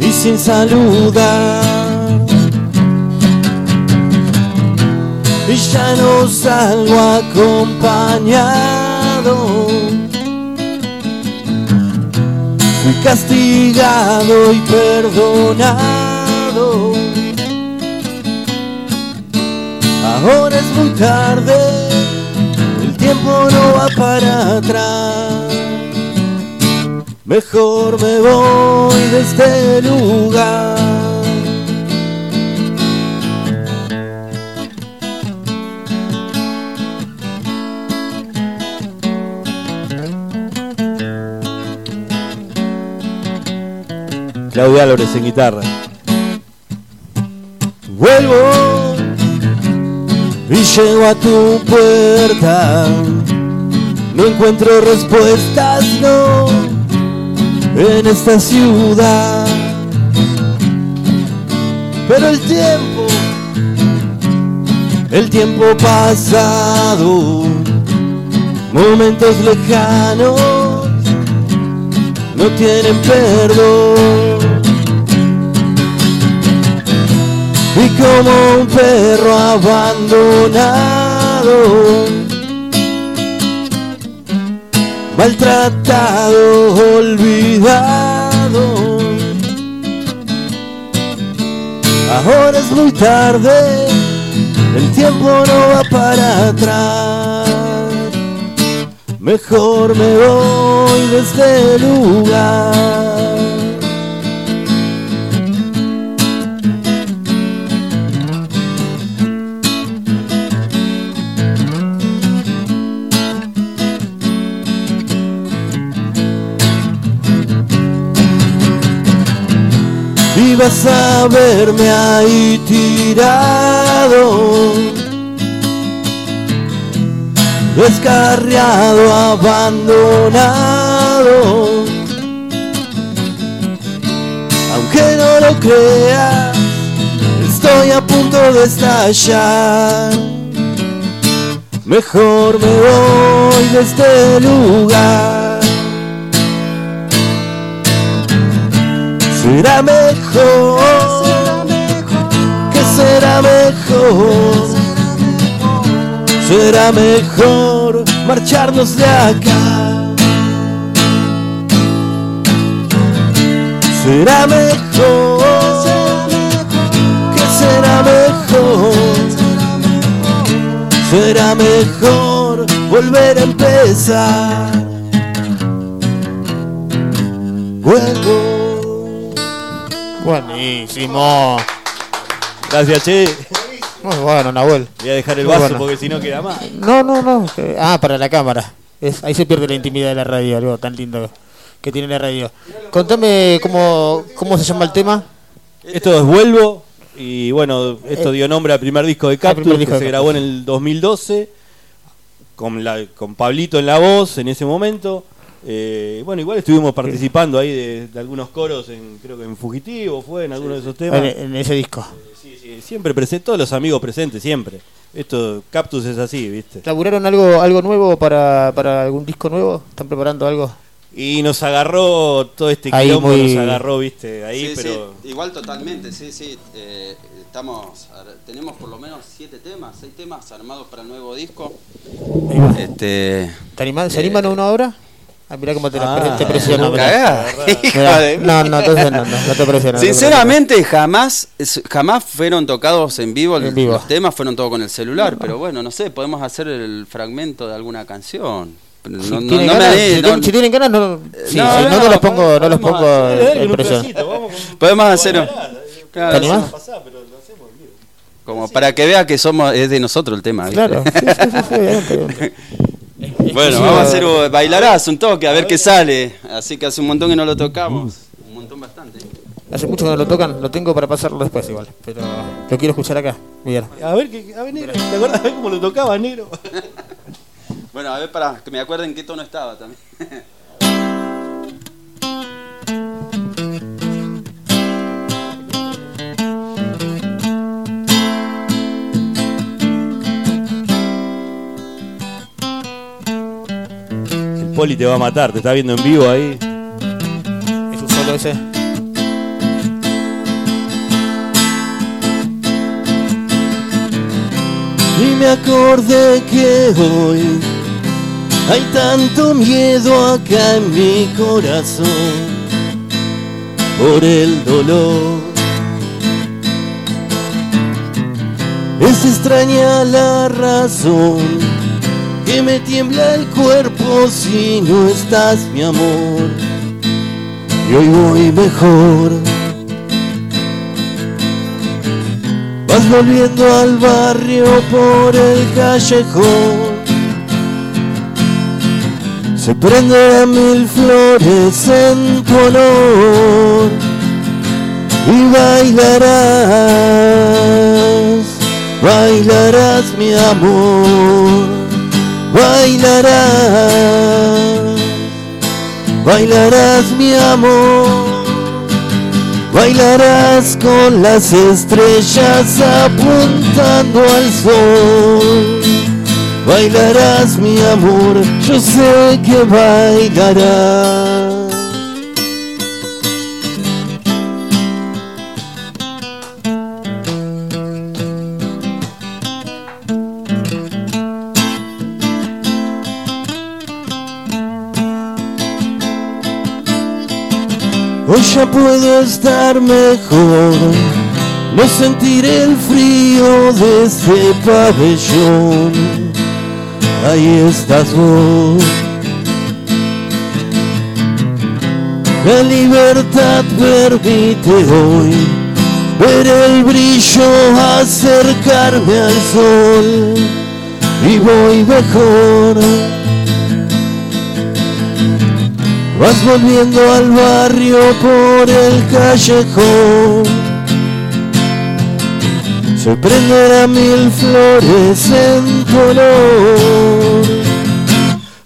y sin saludar. y ya no salgo acompañado. Fui castigado y perdonado. Ahora es muy tarde, el tiempo no va para atrás. Mejor me voy de este lugar. Claudia Álvarez en guitarra. Llego a tu puerta. No encuentro respuestas, no, en esta ciudad. Pero el tiempo, el tiempo pasado, momentos lejanos, no tienen perdón. Y como un perro abandonado, maltratado, olvidado. Ahora es muy tarde, el tiempo no va para atrás. Mejor me voy de este lugar. Y vas a verme ahí tirado, descarriado, abandonado. Aunque no lo creas, estoy a punto de estallar. Mejor me voy de este lugar. Será mejor, que será mejor, será mejor marcharnos de acá. Será mejor, que será mejor, será mejor volver a empezar. Vuelvo. Buenísimo. Gracias, Che. Muy bueno, Nahuel. Voy a dejar el Muy vaso bueno. porque si no queda más. No, no, no. Ah, para la cámara. Es- ahí se pierde la intimidad de la radio, algo tan lindo que tiene la radio. Contame cómo, cómo se llama el tema. Esto es Vuelvo. Y bueno, esto Eh, dio nombre al primer disco de Cactus disco que de se Cactus. grabó en el 2012. Con, la, con Pablito en la voz en ese momento. Eh, bueno, igual estuvimos participando ahí de, de algunos coros, en, creo que en Fugitivo fue, en alguno de esos temas. En, en ese disco. Sí, sí, siempre presente, todos los amigos presentes, siempre. Esto, Cactus es así, ¿viste? ¿Laburaron algo, algo nuevo para, para algún disco nuevo? ¿Están preparando algo? Y nos agarró todo este Ahí quilombo, muy- nos agarró, ¿viste? Ahí, Sí, pero... sí, igual totalmente, sí, sí. eh, estamos, tenemos por lo menos siete temas, seis temas armados para el nuevo disco. Este, ¿Te animan- ¿Se animan a una obra? Ah, mirá cómo te, Ah, te presiono. no No, entonces no, no, no te presiono. no te Sinceramente, jamás jamás fueron tocados en vivo, En vivo. los temas fueron todos con el celular, pero bueno, no sé, podemos hacer el fragmento de alguna canción. No, Si no- tienen no me ganas, animo, si, no- tienen- si tienen ganas, no, sí, no, no, los pongo, no los pongo hacer- en- presión. Podemos hacer claro, ¿Te animás? Como para que vea que somos es de nosotros el tema. Claro, [laughs] Bueno, vamos a hacer bailarás un toque, a ver qué sale. Así que hace un montón que no lo tocamos. Un montón bastante. Hace mucho que no lo tocan, lo tengo para pasarlo después igual, pero lo quiero escuchar acá. Bien. A ver, que, a ver, negro, ¿te acuerdas de cómo lo tocaba, negro? [laughs] Bueno, a ver, para que me acuerden qué tono estaba también. [laughs] poli te va a matar, te está viendo en vivo ahí. Es un solo ese. Y me acordé que hoy hay tanto miedo acá en mi corazón por el dolor. Es extraña la razón que me tiembla el cuerpo si no estás mi amor. Y hoy voy mejor. Vas volviendo al barrio por el callejón. Se prenden mil flores en tu honor. y bailarás, bailarás mi amor, bailarás, bailarás mi amor. Bailarás con las estrellas apuntando al sol. Bailarás mi amor, yo sé que bailarás. Puedo estar mejor, no sentiré el frío de este pabellón. Ahí estás vos. La libertad permite hoy ver el brillo acercarme al sol y voy mejor. Vas volviendo al barrio por el callejón. Se prenderán mil flores en color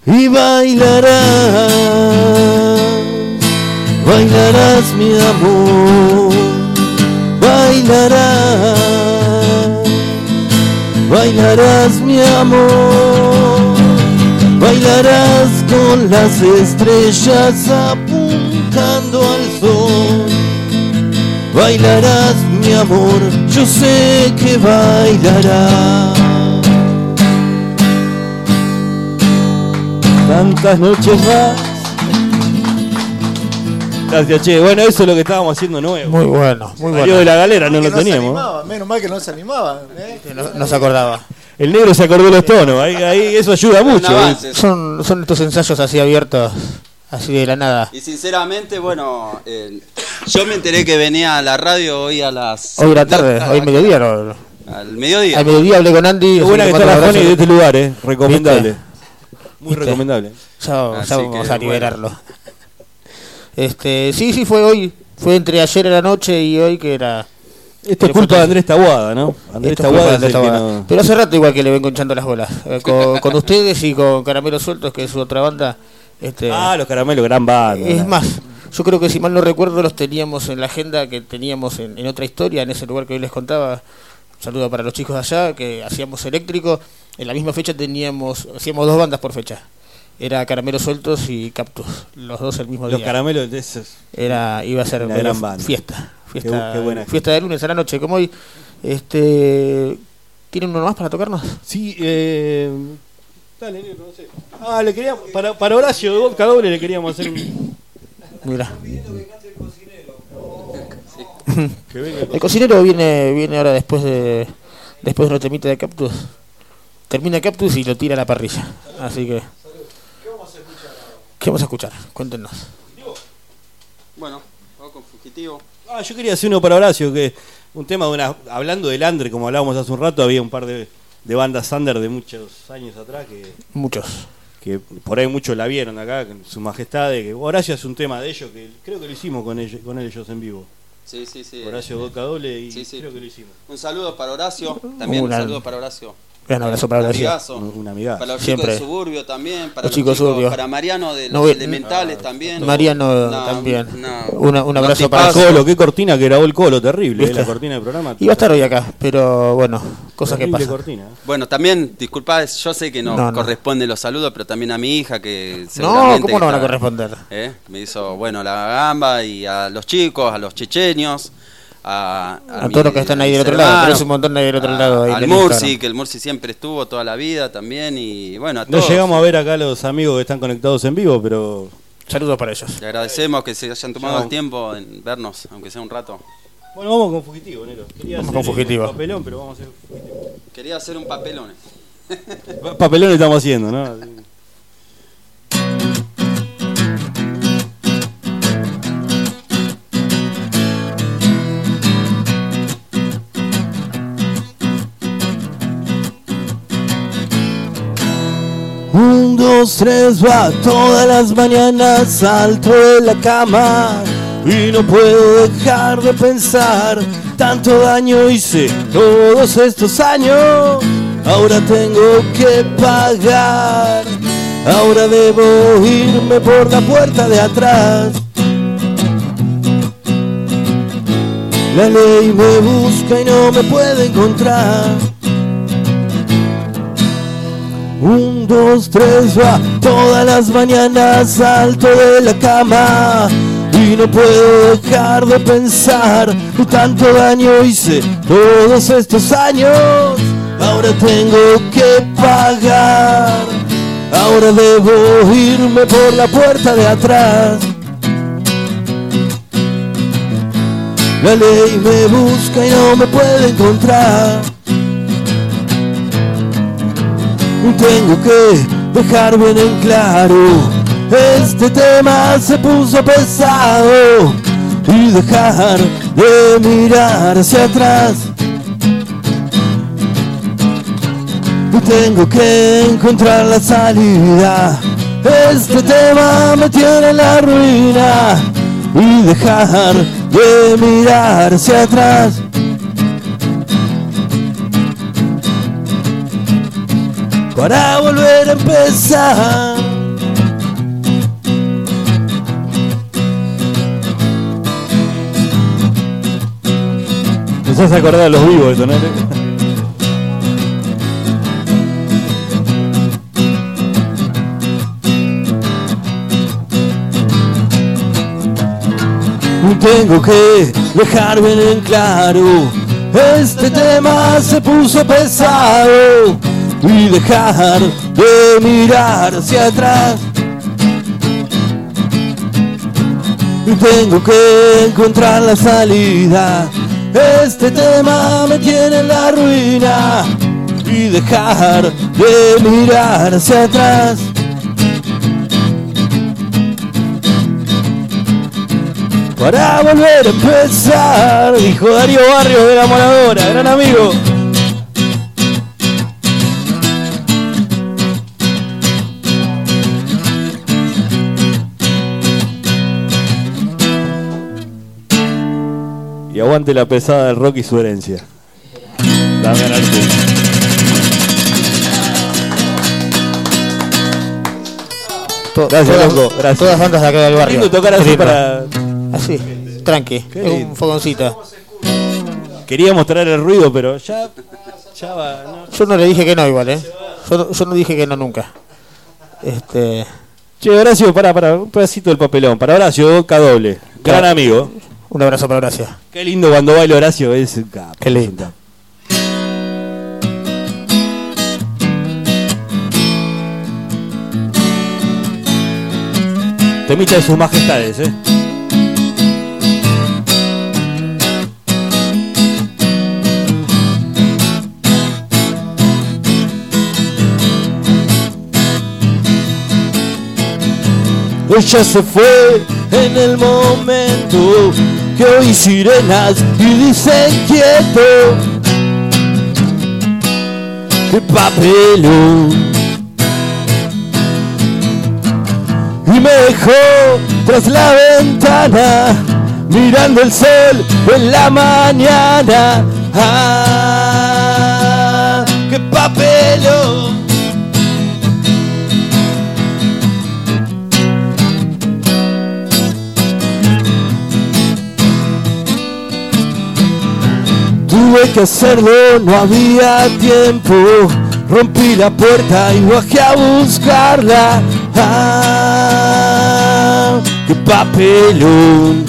y bailarás, bailarás mi amor, bailarás, bailarás mi amor. Bailarás con las estrellas apuntando al sol. Bailarás mi amor, yo sé que bailarás. Tantas noches más. Gracias, che. Bueno, eso es lo que estábamos haciendo nuevo. Muy bueno, muy Salió bueno. de la galera, no lo se teníamos. animaba, menos mal que no se animaba. ¿eh? No, no se acordaba. El negro se acordó los tonos. Ahí, ahí eso ayuda mucho. ¿eh? Son, son estos ensayos así abiertos, así de la nada. Y sinceramente, bueno, eh, yo me enteré que venía a la radio hoy a las... Hoy era tarde, hoy mediodía. No, Al mediodía. al mediodía hablé con Andy. Qué buena que está la abrazo. de este lugar, eh. Recomendable. ¿Viste? Muy ¿Viste? recomendable. Ya, ya vamos que, a bueno. liberarlo. Este, sí, sí, fue hoy. Fue entre ayer a la noche y hoy que era. Esto es culpa de Andrés Tabuada, ¿no? Andrés no... Pero hace rato igual que le vengo hinchando las bolas. Eh, Con, [laughs] con ustedes y con Caramelos Sueltos, que es su otra banda. Este, Ah, los caramelos, gran banda. es más, yo creo que si mal no recuerdo los teníamos en la agenda que teníamos en, en otra historia, en ese lugar que hoy les contaba. Un saludo para los chicos de allá, que hacíamos eléctrico. En la misma fecha teníamos, hacíamos dos bandas por fecha. Era Caramelos Sueltos y Cactus, los dos el mismo Los día. caramelos de esos. Era, iba a ser Una medio gran banda. fiesta. Fiesta, bu- qué buena fiesta de lunes a la noche, como hoy. Este, ¿Tienen uno más para tocarnos? Sí, eh. Dale, no sé. Ah, le queríamos. Para, para Horacio de Vodka Doble le queríamos hacer un. Mira. El cocinero viene viene ahora después de después de una temita de Cactus. Termina Cactus y lo tira a la parrilla. Así que ¿Qué vamos a escuchar? Cuéntenos. Bueno, vamos con Fugitivo. Ah, yo quería hacer uno para Horacio, que un tema de una. Hablando del Andre, como hablábamos hace un rato, había un par de, de bandas under de muchos años atrás que, Muchos. que por ahí muchos la vieron acá, con su majestad, de que Horacio hace un tema de ellos, que creo que lo hicimos con ellos, con ellos en vivo. Sí, sí, sí. Horacio Boca Doble y Sí, sí. creo que lo hicimos. Un saludo para Horacio. También un saludo para Horacio. Gran abrazo para Horacio. Un, amigazo. Para los Siempre. chicos de Suburbio también. Para Los chicos Suburbio. Para Mariano de No los Elementales también. Mariano también. una- un abrazo para. Colo, qué cortina que grabó el Colo, terrible, eh, la cortina del programa. Iba a estar hoy acá, pero bueno, cosas que pasan. cortina. Bueno, también, disculpa, yo sé que no, No, no. corresponde los saludos, pero también a mi hija que No, seguramente ¿cómo no van a corresponder? ¿eh? Me hizo, bueno, la gamba y a los chicos, a los checheños, a, A todos los que están ahí del otro lado, tenés un montón ahí del otro lado ahí Al del Mursi, Instagram. que el Mursi siempre estuvo toda la vida también, y bueno, a No todos. llegamos a ver acá a los amigos que están conectados en vivo, pero Saludos para ellos. Le agradecemos que se hayan tomado el tiempo en vernos, aunque sea un rato. Bueno, vamos con Fugitivo, Nero. Quería Vamos hacer con Fugitivo. un papelón, pero vamos a hacer Fugitivo. Quería hacer un papelón. Pa- Papelón estamos haciendo, ¿no? [laughs] Un, dos, tres, va todas las mañanas, salto de la cama, y no puedo dejar de pensar. Tanto daño hice todos estos años. Ahora tengo que pagar. Ahora debo irme por la puerta de atrás. La ley me busca y no me puede encontrar. Un, dos, tres, va. Todas las mañanas salto de la cama y no puedo dejar de pensar. Tanto daño hice todos estos años. Ahora tengo que pagar. Ahora debo irme por la puerta de atrás. La ley me busca y no me puede encontrar. Tengo que dejar bien en claro. Este tema se puso pesado. Y dejar de mirar hacia atrás. Tengo que encontrar la salida. Este tema me tiene en la ruina. Y dejar de mirar hacia atrás. Para volver a empezar. Nos hace acordar a los vivos esto, ¿no? Tengo que dejar bien en claro. Este tema se puso pesado. Y dejar de mirar hacia atrás. Tengo que encontrar la salida. Este tema me tiene en la ruina. Y dejar de mirar hacia atrás. Para volver a empezar, dijo Darío Barrios de la Moradora, gran amigo. Aguante la pesada del rock y su herencia. Damián Arce. To- Gracias, todas, loco, gracias. Todas bandas de acá del barrio. lindo tocar así para- Así, tranqui. Un fogoncito. Quería mostrar el ruido, pero ya, ya va. no. Yo no le dije que no igual, ¿eh? Yo, no- yo no dije que no nunca. Este... Che, Horacio, para, para, un pedacito del papelón. Para Horacio, K doble. Gran amigo. Un abrazo para Horacio. Qué lindo cuando baila Horacio, es un capo. Qué lindo. Temita de sus majestades, eh. Ella se fue en el momento que oí sirenas y dicen quieto. ¡Qué papelón! Y me dejó tras la ventana, mirando el sol en la mañana. ¡Ah! ¡Qué papelón! Tuve que hacerlo, no había tiempo. Rompí la puerta y bajé a buscarla. Ah, qué papelón.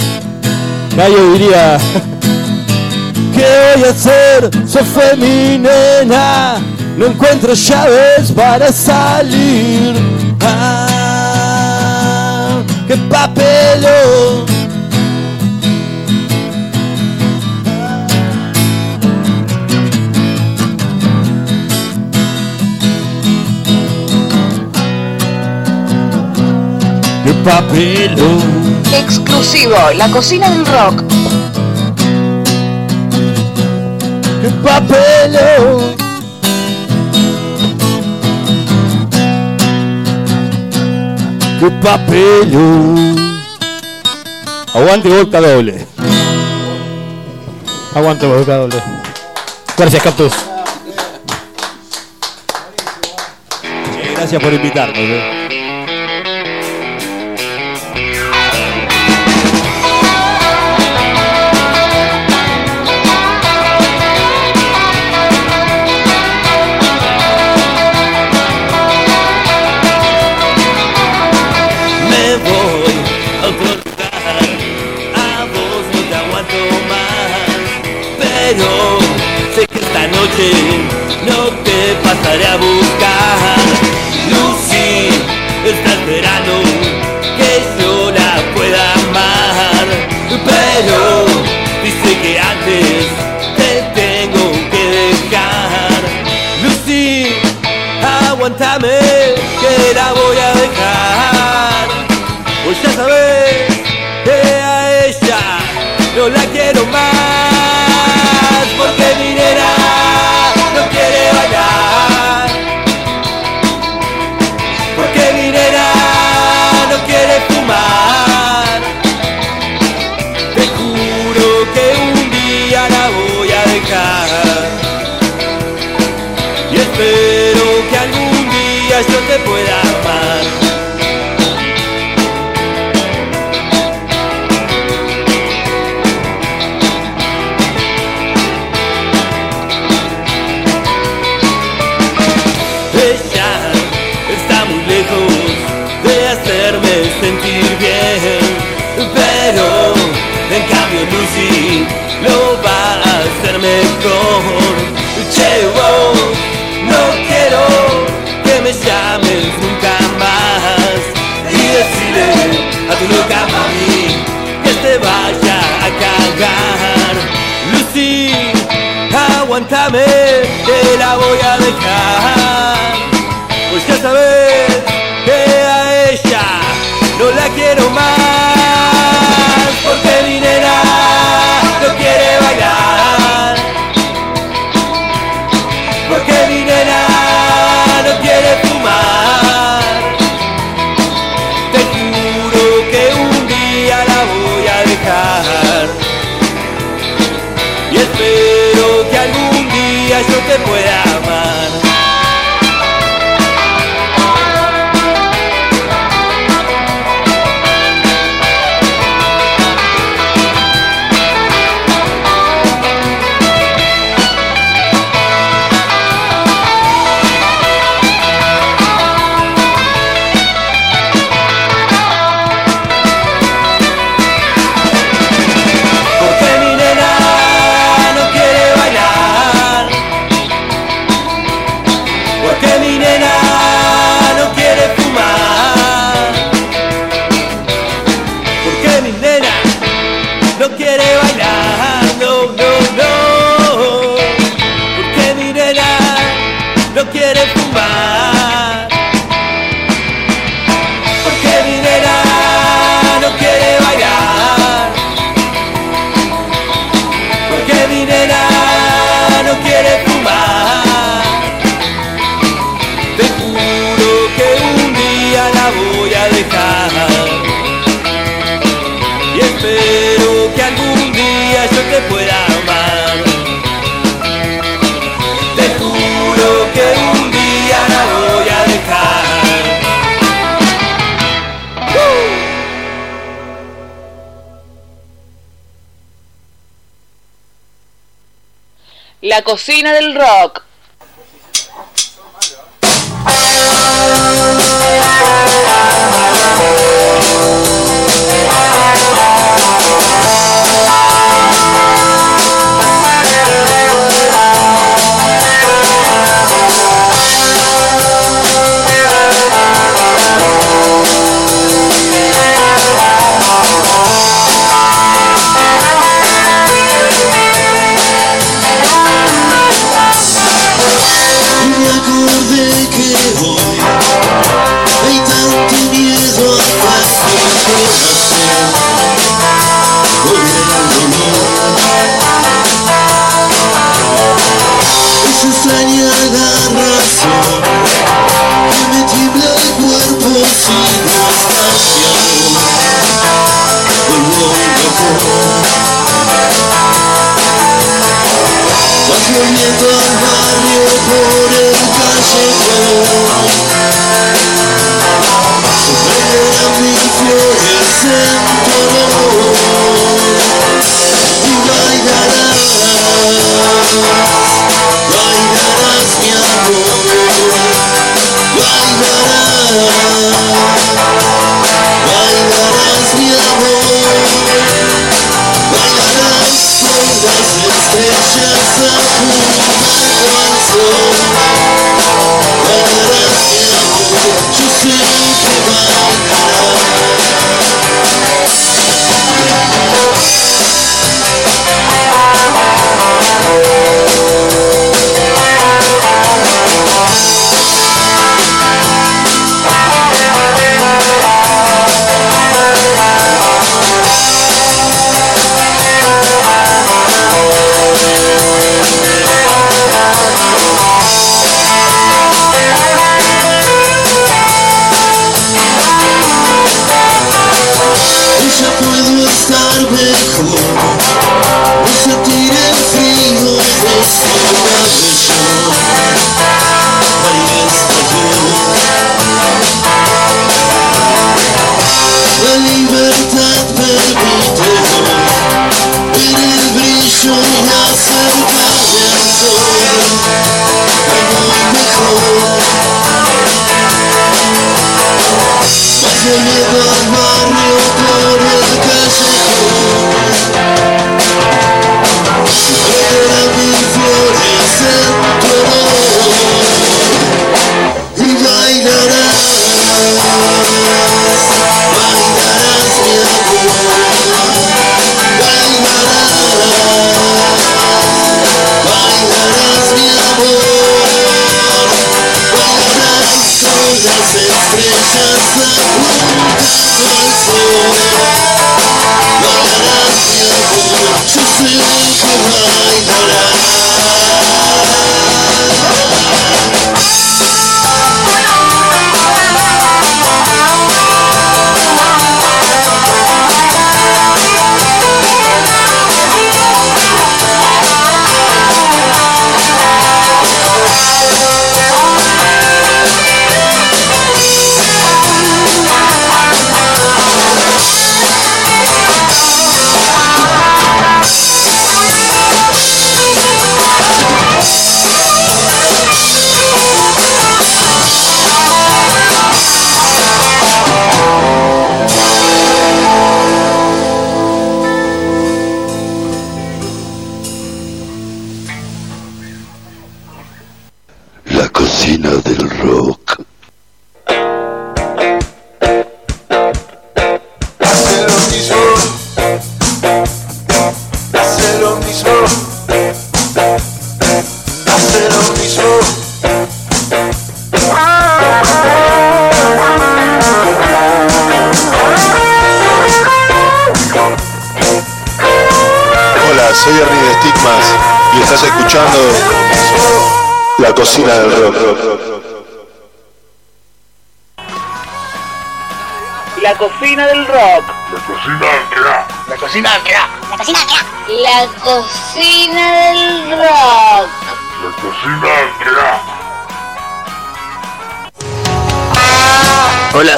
Gallo diría, [laughs] ¿Qué voy a hacer? Se fue mi nena. No encuentro llaves para salir. Ah, qué papelón. papelón. Exclusivo, la cocina del rock. El papelón. ¡Qué papelón! Aguante boca doble. Aguante boca doble. Gracias, Cactus. Gracias por invitarnos. ¿eh? no te pasaré a buscar. Lucy, está esperando que yo la pueda amar, pero dice que antes te tengo que dejar. Lucy, aguántame. de hacerme sentir bien. Pero en cambio Lucy lo va a hacer mejor. Che, wow, no quiero que me llames nunca más. Y decirle a tu loca mami que te vaya a cagar. Lucy, aguántame, te la voy a dejar. Pues ya sabes. la cocina del rock.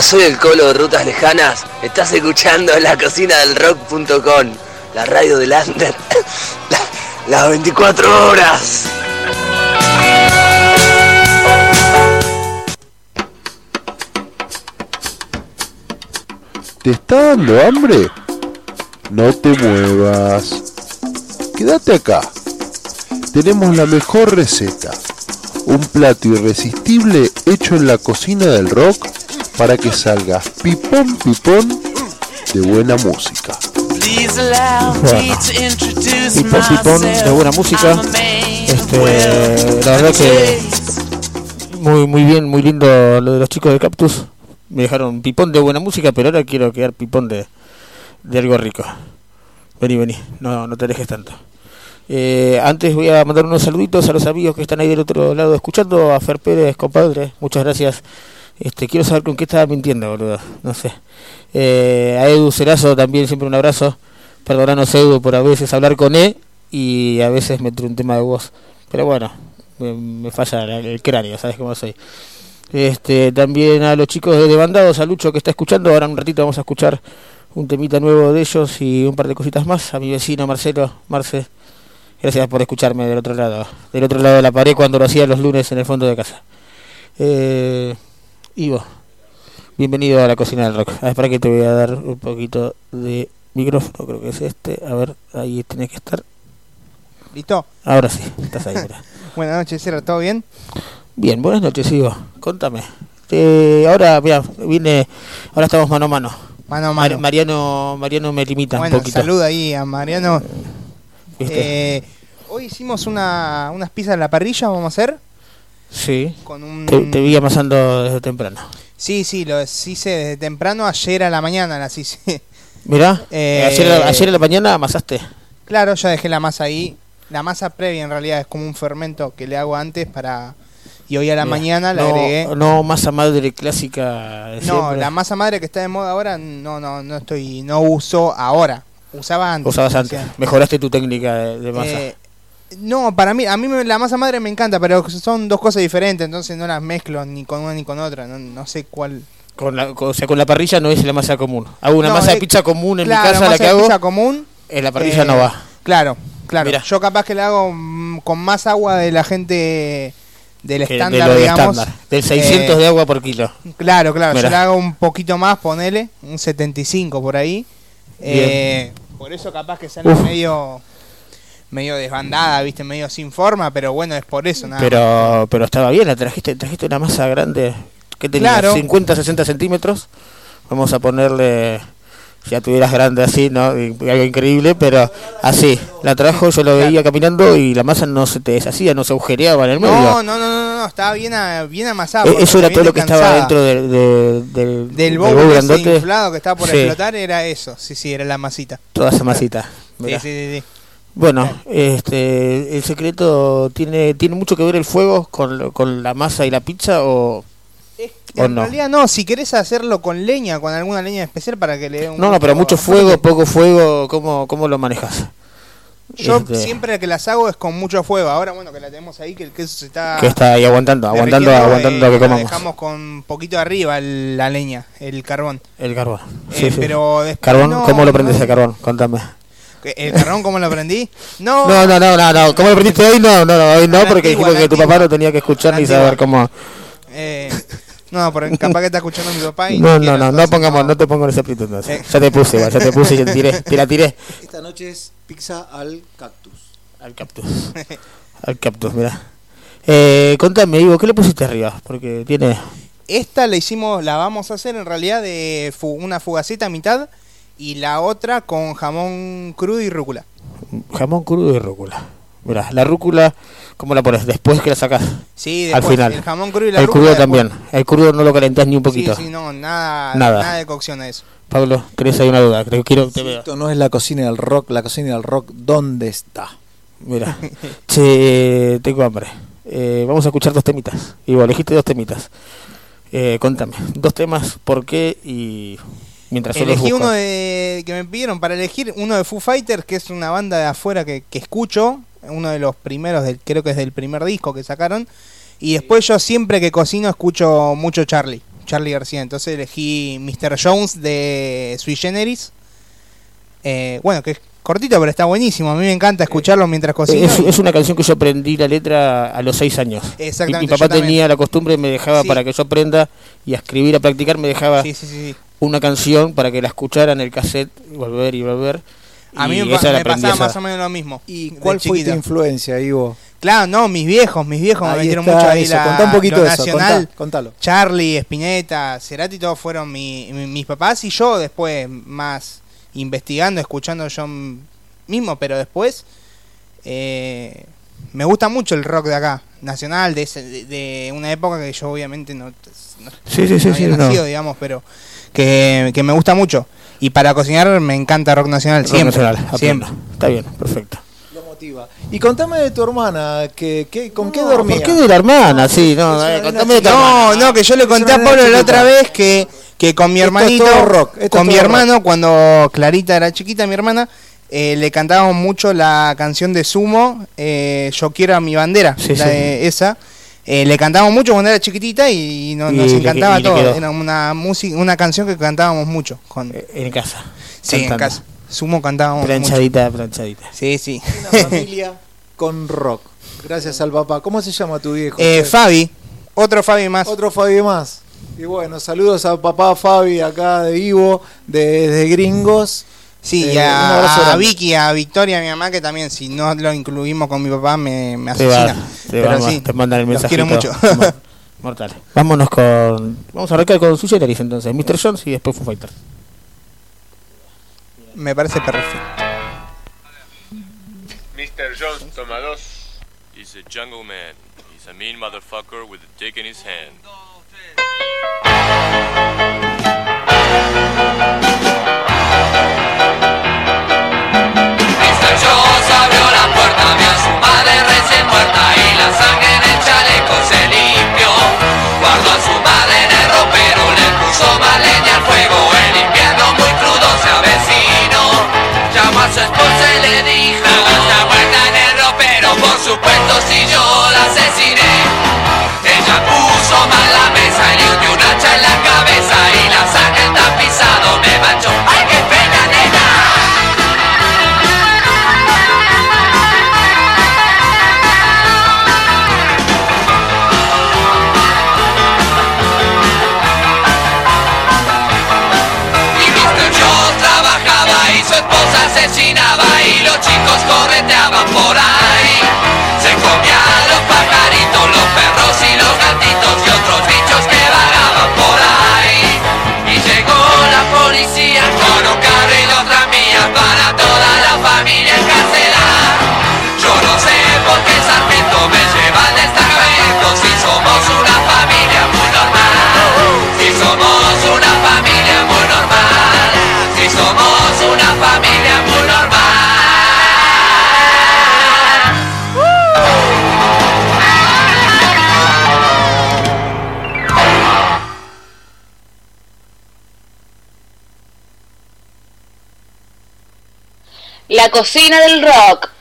Soy el Colo de Rutas Lejanas. Estás escuchando la cocina del rock.com, la radio del Under. [laughs] La- las 24 horas. ¿Te está dando hambre? No te muevas. Quédate acá. Tenemos la mejor receta. Un plato irresistible hecho en la cocina del rock para que salgas pipón pipón de buena música. Please allow me to introduce Pipón, pipón de buena música. Este, la verdad que muy muy bien, muy lindo lo de los chicos de Cactus. Me dejaron pipón de buena música, pero ahora quiero quedar pipón de, de algo rico. Vení, vení, no, no te alejes tanto. Eh, antes voy a mandar unos saluditos a los amigos que están ahí del otro lado escuchando, a Fer Pérez, compadre, muchas gracias. Este, quiero saber con qué estaba mintiendo, boludo, no sé. Eh, a Edu Cerazo también siempre un abrazo. Perdonanos Edu por a veces hablar con E y a veces meter un tema de voz. Pero bueno, me, falla el, cráneo, ¿sabes cómo soy? Este, también a los chicos de Bandados, a Lucho que está escuchando, ahora un ratito vamos a escuchar un temita nuevo de ellos y un par de cositas más. A mi vecino Marcelo, Marce, gracias por escucharme del otro lado, del otro lado de la pared cuando lo hacía los lunes en el fondo de casa. Eh, Ivo, bienvenido a la cocina del rock. A ver, para que te voy a dar un poquito de micrófono, creo que es este. A ver, ahí tiene que estar. ¿Listo? Ahora sí, estás ahí. mira. [laughs] Buenas noches, Sierra, ¿todo bien? Bien, buenas noches, Ivo. Contame. Eh, ahora, mira, vine, ahora estamos mano a mano. Mano a Mar- mano. Mariano, Mariano me limita Bueno, un poquito. saluda ahí a Mariano. Eh, hoy hicimos una, unas pizzas en la parrilla, vamos a hacer. Sí. Con un... Te, te vi amasando desde temprano. Sí, sí, lo hice desde temprano, ayer a la mañana las hice. Mirá, Eh, ayer, a- ayer a la mañana amasaste. Claro, ya dejé la masa ahí. La masa previa en realidad es como un fermento que le hago antes para... Y hoy a la Mirá, mañana no, agregué... No, masa madre clásica. de No, siempre. la masa madre que está de moda ahora no, no, no estoy, no uso ahora. Usaba antes. Usabas o antes. sea, Mejoraste tu técnica de, de masa. eh, no, para mí, a mí me- la masa madre me encanta, pero son dos cosas diferentes, entonces no las mezclo ni con una ni con otra. No, no sé cuál. Con la, o sea, con la parrilla no es la masa común. Hago una No, masa de eh, pizza común en claro, mi casa, la masa que de hago. pizza común. En la parrilla eh, no va. Claro, claro. Mirá. Yo capaz que la hago mm, con más agua de la gente del de estándar, del digamos. estándar. Del 600 Eh, de agua por kilo. Claro, claro. Mirá. Yo la hago un poquito más, ponele, un 75 por ahí. Eh, por eso capaz que sale Uf. medio medio desbandada, viste, medio sin forma, pero bueno, es por eso nada. más. Pero, pero estaba bien, la trajiste, trajiste una masa grande. que tenía? Claro. 50, 60 centímetros. Vamos a ponerle, si ya tuvieras grande así, ¿no? Algo increíble, pero así. La trajo, yo lo veía caminando y la masa no se te deshacía, no se agujereaba en el medio. No, no, no, no, no, estaba bien, a- bien amasada. Porque Eso era todo lo que estaba dentro del, de- del, Del bowl bowl ese grandote. inflado que estaba por Sí, explotar era eso. Sí, sí, era la masita. Toda esa masita. [laughs] Sí, sí, sí, sí. Bueno, este, el secreto tiene tiene mucho que ver el fuego con, con la masa y la pizza o, o En no. realidad no, si querés hacerlo con leña, con alguna leña especial para que le dé un No, no, pero mucho fuego, poco fuego, ¿cómo, cómo lo manejas? Yo Este, siempre que las hago es con mucho fuego. Ahora, bueno, que la tenemos ahí, que el queso se está. Que está ahí aguantando, aguantando, aguantando lo que la comamos. dejamos con poquito arriba el- la leña, el carbón. El carbón. Eh, Sí, sí. pero después Carbón, no- ¿cómo lo prendes no- el carbón? Contame. ¿El carbón cómo lo prendí? No, No, no, no, no, no. ¿Cómo lo prendiste hoy? No, no, no, hoy no, porque dijimos que tu papá no tenía que escuchar ni saber cómo. eh, no, porque capaz que está escuchando mi papá y No, no, no, no pongamos, no te pongo en ese aprieto entonces. Eh. Ya te puse, igual, ya te puse y te tiré, te la tiré. Esta noche es pizza al cactus. Al cactus. Al cactus, mira. Eh, contame, Ivo, ¿qué le pusiste arriba? Porque tiene. Esta la hicimos, la vamos a hacer en realidad de fu- una fugaceta a mitad y la otra con jamón crudo y rúcula. Jamón crudo y rúcula. Mira, la rúcula, ¿cómo la pones? Después que la sacas. Sí, Al después, final. el jamón crudo y la El rúcula crudo después. también. El crudo no lo calentás ni un poquito. Sí, sí, no, nada, Nada. nada. de cocción a eso. Pablo, tenés ahí una duda. Te quiero, te veo. Esto no es la cocina del rock, la cocina del rock, ¿dónde está? Mira, [laughs] che, tengo hambre. Eh, vamos a escuchar dos temitas. Ivo, elegiste dos temitas. Eh, contame, dos temas, por qué y mientras Elegí uno de, que me pidieron para elegir, uno de Foo Fighters, que es una banda de afuera que, que escucho, uno de los primeros, del, creo que es del primer disco que sacaron. Y después yo siempre que cocino escucho mucho Charlie, Charlie García. Entonces elegí Mr. Jones de Sui Generis. Eh, bueno, que es cortito, pero está buenísimo. A mí me encanta escucharlo mientras cocino. Es, una canción que yo aprendí la letra a los seis años. Exactamente, Mi, mi papá tenía la costumbre, me dejaba Sí. para que yo aprenda y a escribir, a practicar, me dejaba sí, sí, sí. Una canción para que la escuchara en el cassette, y volver y volver. A mí me, pa- me pasaba esa. más o menos lo mismo. ¿Y cuál fue tu influencia, Ivo? Claro, no, mis viejos, mis viejos me Ahí metieron está mucho ahí eso, la, contá un poquito lo de eso, nacional. contá, contalo. Charlie, Spinetta, Cerati, todos fueron mi- mi- mis papás y yo después más investigando, escuchando yo mismo, pero después eh, me gusta mucho el rock de acá, nacional, de, ese- de, de una época que yo obviamente no, no- Sí, sí, sí, no sí, había no. nacido, digamos, pero que, que me gusta mucho. Y para cocinar me encanta rock nacional, Rock siempre. nacional, siempre. Está bien, perfecto. Lo motiva. Y contame de tu hermana, que, que- ¿con qué No, dormía? ¿Por qué de la hermana? Sí, no, eh, contame de tu No, hermana. no, que yo le conté a Pablo la otra vez que, que con mi hermanito, rock, con mi hermano, cuando Clarita era chiquita, mi hermana, eh, le cantábamos mucho la canción de Sumo, eh, Yo quiero a mi bandera, Sí, la sí. de esa. Eh, le cantábamos mucho cuando era chiquitita y, no- Y nos encantaba le todo. Era una música, una canción que cantábamos mucho. Con, En casa. sí, en casa. Sumo cantábamos mucho. Planchadita, planchadita. Sí, sí. Una familia con rock. Gracias al papá. ¿Cómo se llama tu viejo? Eh? Fabi, otro Fabi más. Otro Fabi más. Y bueno, saludos a papá Fabi acá de Ivo, de, de Gringos. Sí, Eh, y a, a. Vicky, a Victoria, mi mamá, que también si no lo incluimos con mi papá me, me Te, va- asesina. te, Pero vamos- sí, te mandan el los mensaje. quiero mucho. [laughs] Mortal. Vámonos con. Vamos a arrancar con su Generis entonces. Mr. Jones y después Foo Fighters. me parece perfecto. Mr. Jones, toma dos. He's a jungle man. He's a mean motherfucker with a dick in his hand. Mr. macho. ¡Ay, qué pena, nena! Y Mr. Jones trabajaba y su esposa asesinaba y los chicos correteaban por ahí. La cocina del rock.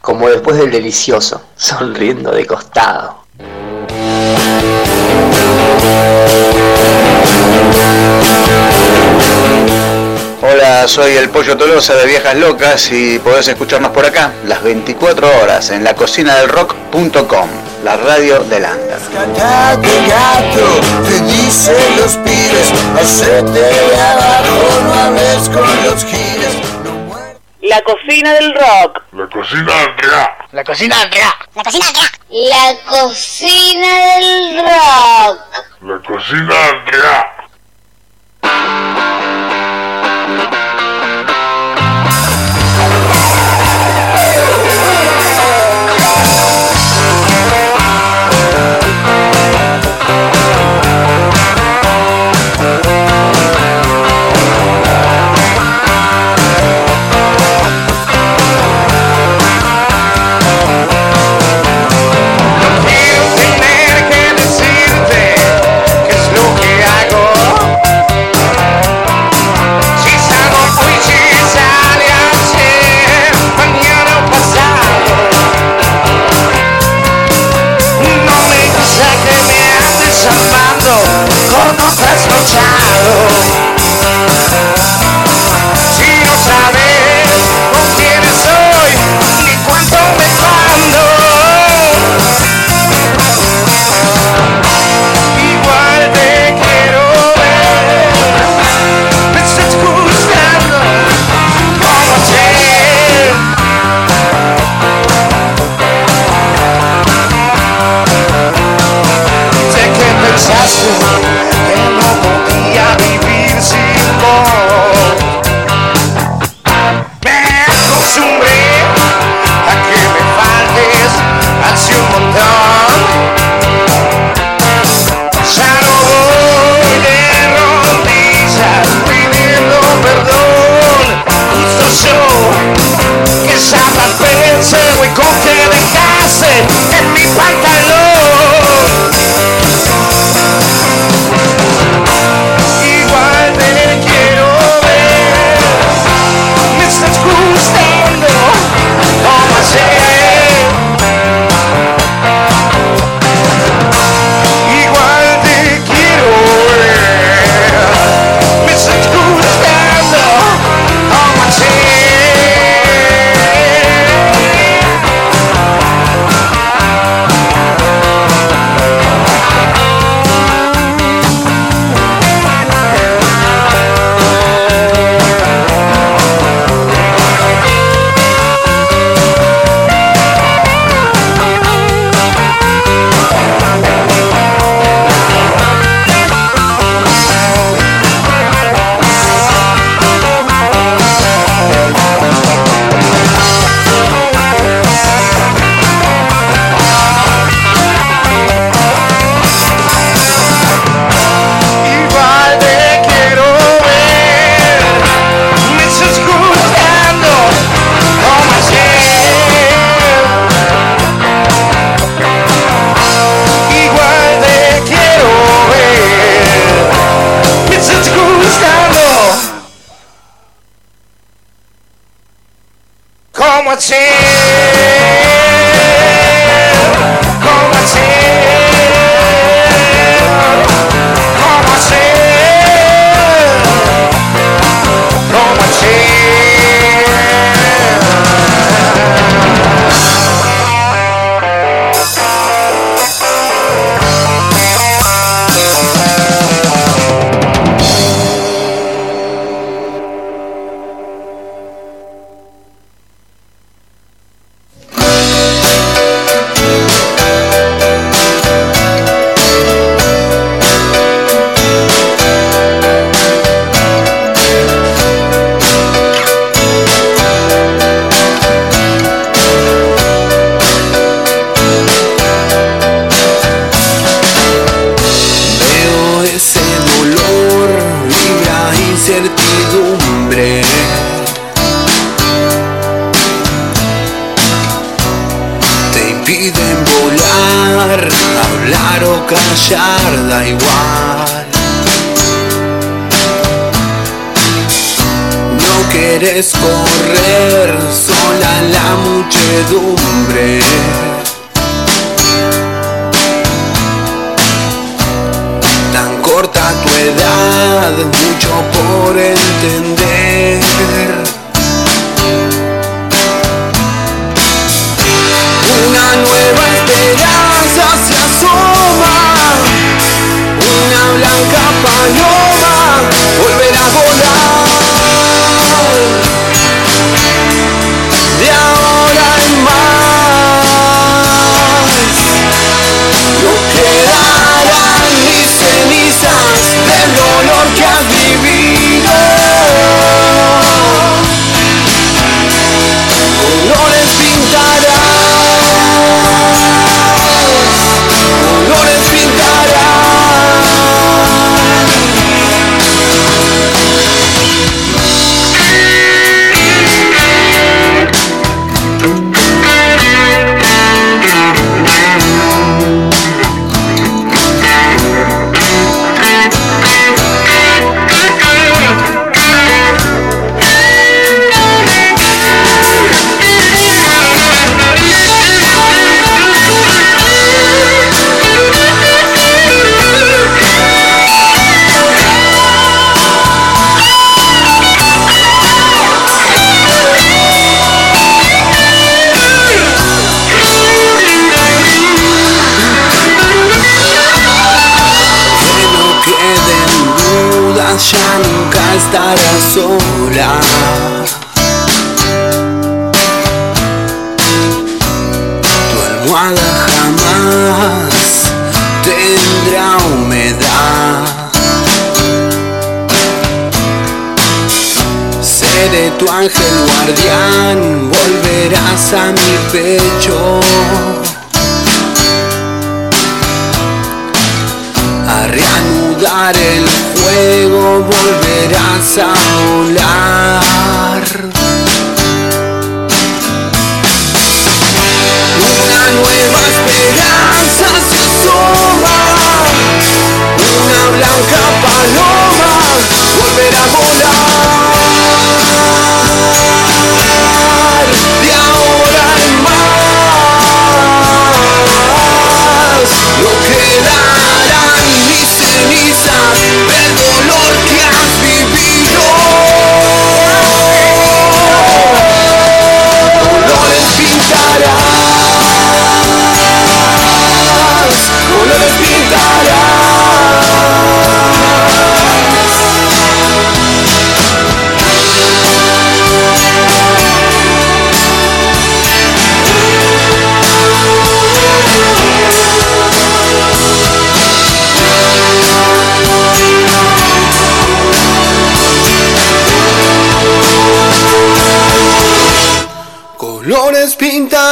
Como después del delicioso, sonriendo de costado. Hola, soy el Pollo Tolosa de Viejas Locas y podés escucharnos por acá las 24 horas en la lacocinadelrock.com, la radio del Ander. Rescatate gato, te los pibes, hacete abajo, no hables con los giros. La cocina del rock. La cocina del rock. La cocina del rock. La cocina del rock. La cocina del rock. La cocina del tu ángel guardián, volverás a mi pecho. A reanudar el juego, volverás a volar.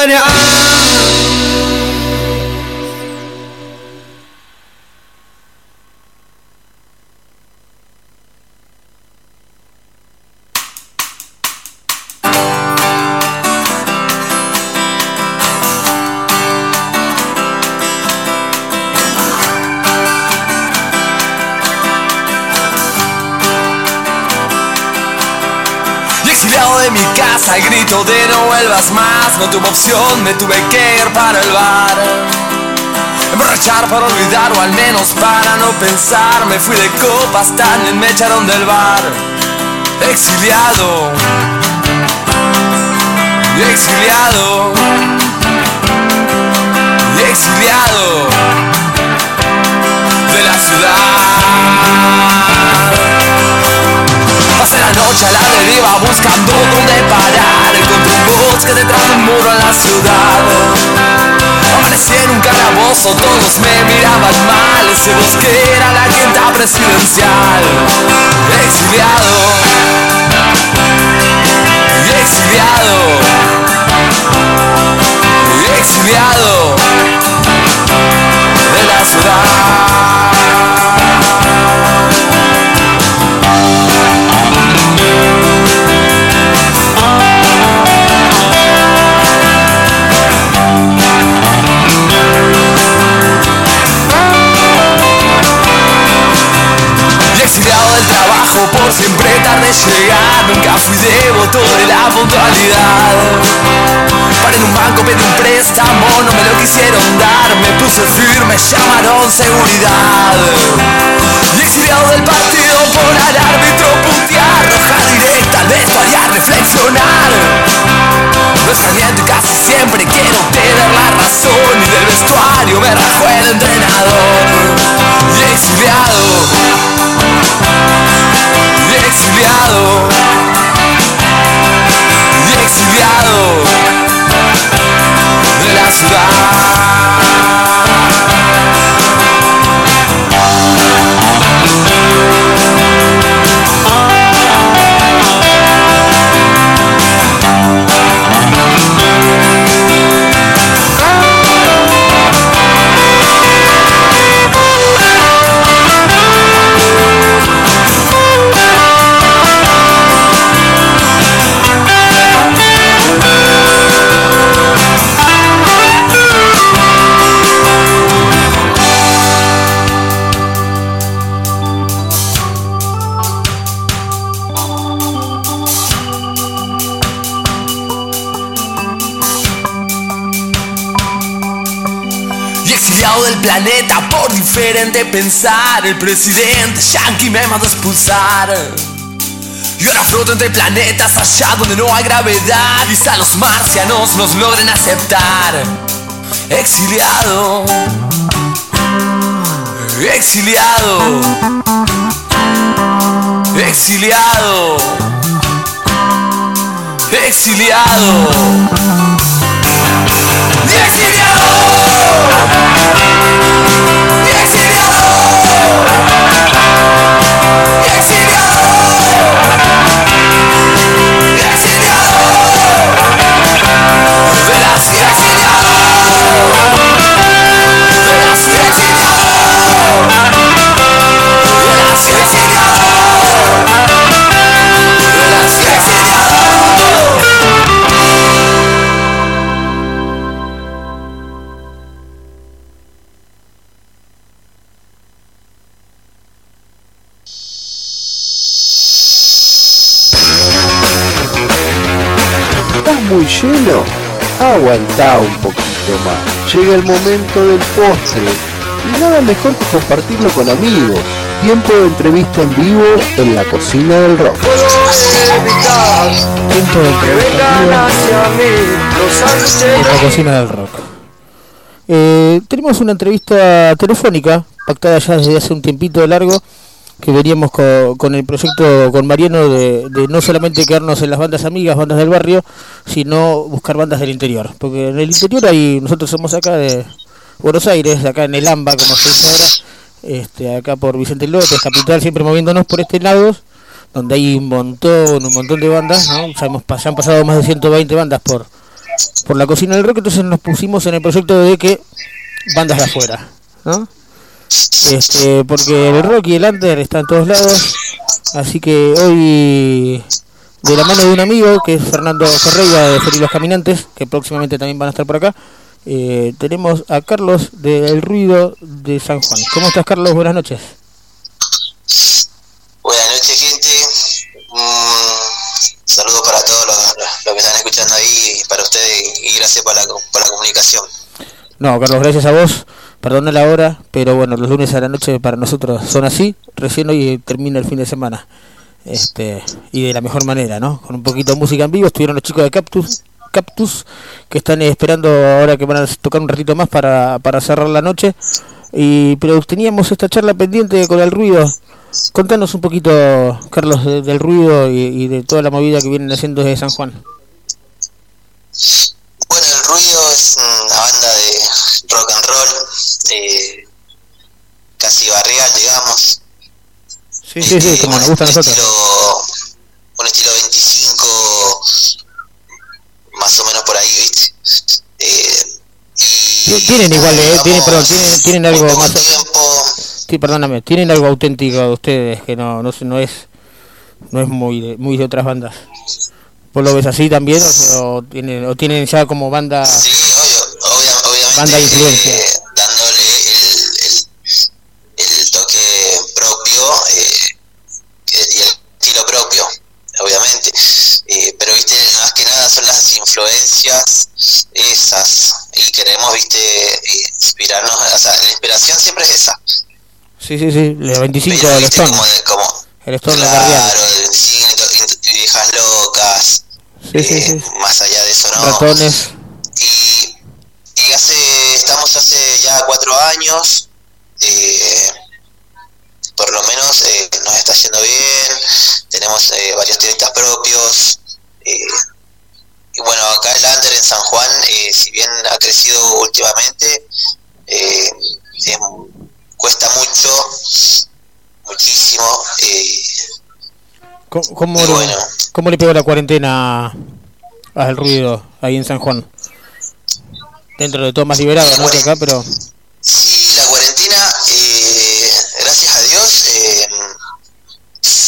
Yeah. No tuve opción, me tuve que ir para el bar. Emborrachar para olvidar o al menos para no pensar. Me fui de copas, también me echaron del bar. Exiliado. Exiliado. Exiliado. De la ciudad. Pasé la noche a la deriva buscando dónde parar Bosque detrás de un muro en la ciudad. Amanecí en un calabozo, todos me miraban mal Ese bosque era la quinta presidencial. Exiliado. Exiliado. Exiliado. De la ciudad por siempre tarde llegar Nunca fui devoto de la puntualidad. Paré en un banco, pedí un préstamo, no me lo quisieron dar. Me puse firme, llamaron seguridad. Y exiliado del partido por al árbitro putear Roja directa, esto haría reflexionar. No extrañando y casi siempre quiero tener la razón. Y del vestuario me rajó el entrenador. Y exiliado exiliado. Y exiliado de la y del planeta por diferente pensar. El presidente yankee me mandó expulsar. Y ahora floto entre planetas allá donde no hay gravedad. Quizá los marcianos nos logren aceptar. Exiliado. Exiliado. exiliado, exiliado, exiliado, Aguantá un poquito más. Llega el momento del postre. Y nada mejor que compartirlo con amigos. Tiempo de entrevista en vivo en la cocina del rock. Tiempo de entrevista en vivo en la cocina del rock. Eh, tenemos una entrevista telefónica pactada ya desde hace un tiempito largo que veníamos co- con, el proyecto con Mariano de, de no solamente quedarnos en las bandas amigas, bandas del barrio, sino buscar bandas del interior. Porque en el interior hay, nosotros somos acá de Buenos Aires, acá en el AMBA, como se dice ahora, este, acá por Vicente López, capital, siempre moviéndonos por este lado, donde hay un montón, un montón de bandas, ¿no? ya, hemos, ya han pasado más de 120 bandas por, por la cocina del rock, entonces nos pusimos en el proyecto de que bandas de afuera, ¿no? Este, porque el rock y el under están en todos lados, así que hoy de la mano de un amigo que es Fernando Ferreira de Feliz Los Caminantes, que próximamente también van a estar por acá, eh, tenemos a Carlos del Ruido de San Juan. ¿Cómo estás Carlos? Buenas noches. Buenas noches, gente. Un saludo para todos los, que están escuchando ahí para ustedes y gracias por la, por la comunicación. No, Carlos, gracias a vos. Perdona la hora, pero bueno, los lunes a la noche para nosotros son así. Recién hoy termina el fin de semana. Este, y de la mejor manera, ¿no? Con un poquito de música en vivo. Estuvieron los chicos de Cactus, Cactus que están esperando ahora que van a tocar un ratito más para, para cerrar la noche. Y, pero teníamos esta charla pendiente con el ruido. Contanos un poquito, Carlos, de- del ruido y, de toda la movida que vienen haciendo desde San Juan. Bueno, El Ruido es banda de rock and roll, eh, casi barrial, digamos. Sí, sí, sí, como nos gusta a nosotros. un estilo 25 más o menos por ahí viste Eh, Ti- Tienen igual, eh, tienen, perdón, tienen, tienen algo más. Sí, perdóname, tienen algo auténtico de ustedes que no, no, no es, no es muy, de, muy de otras bandas. ¿Vos lo ves así también o, o tienen, o tienen ya como banda, banda de influencia? el toque propio eh, que- y el estilo propio obviamente Eh, pero viste más que nada son las influencias esas y queremos viste eh, inspirarnos o sea la inspiración siempre es esa Sí, sí, sí, el 25 del Stone. El Stone de Barrial. claro el to- viejas locas Sí, sí, sí. más allá de eso no Ratones. y hace estamos hace ya cuatro años eh, por lo menos eh, nos está yendo bien tenemos eh, varios tenistas propios eh, y bueno acá el under en San Juan eh, si bien ha crecido últimamente eh, es- cuesta mucho muchísimo eh, ¿Cómo, cómo, le, cómo le pegó la cuarentena al ruido ahí en San Juan? Dentro de todo más liberado, ¿no? Que acá, pero... Sí, la cuarentena, eh, gracias a Dios, eh,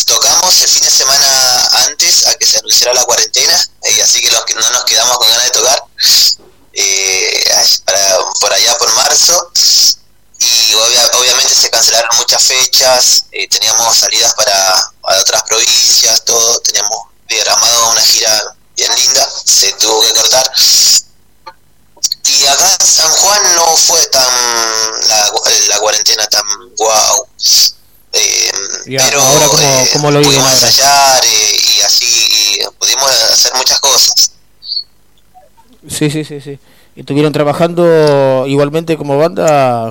tocamos el fin de semana antes a que se anunciara la cuarentena, eh, así que los que no nos quedamos con ganas de tocar, eh, para- por allá por marzo, y obvia- obviamente se cancelaron muchas fechas, eh, salidas para, para otras provincias, todo, teníamos diagramado una gira bien linda, se tuvo que cortar. Y acá en San Juan no fue tan la, la cuarentena tan guau. Eh, a- ahora, ¿cómo, cómo lo pudimos ensayar eh, y así y pudimos hacer muchas cosas. Sí, sí, sí, sí. ¿Y estuvieron trabajando igualmente como banda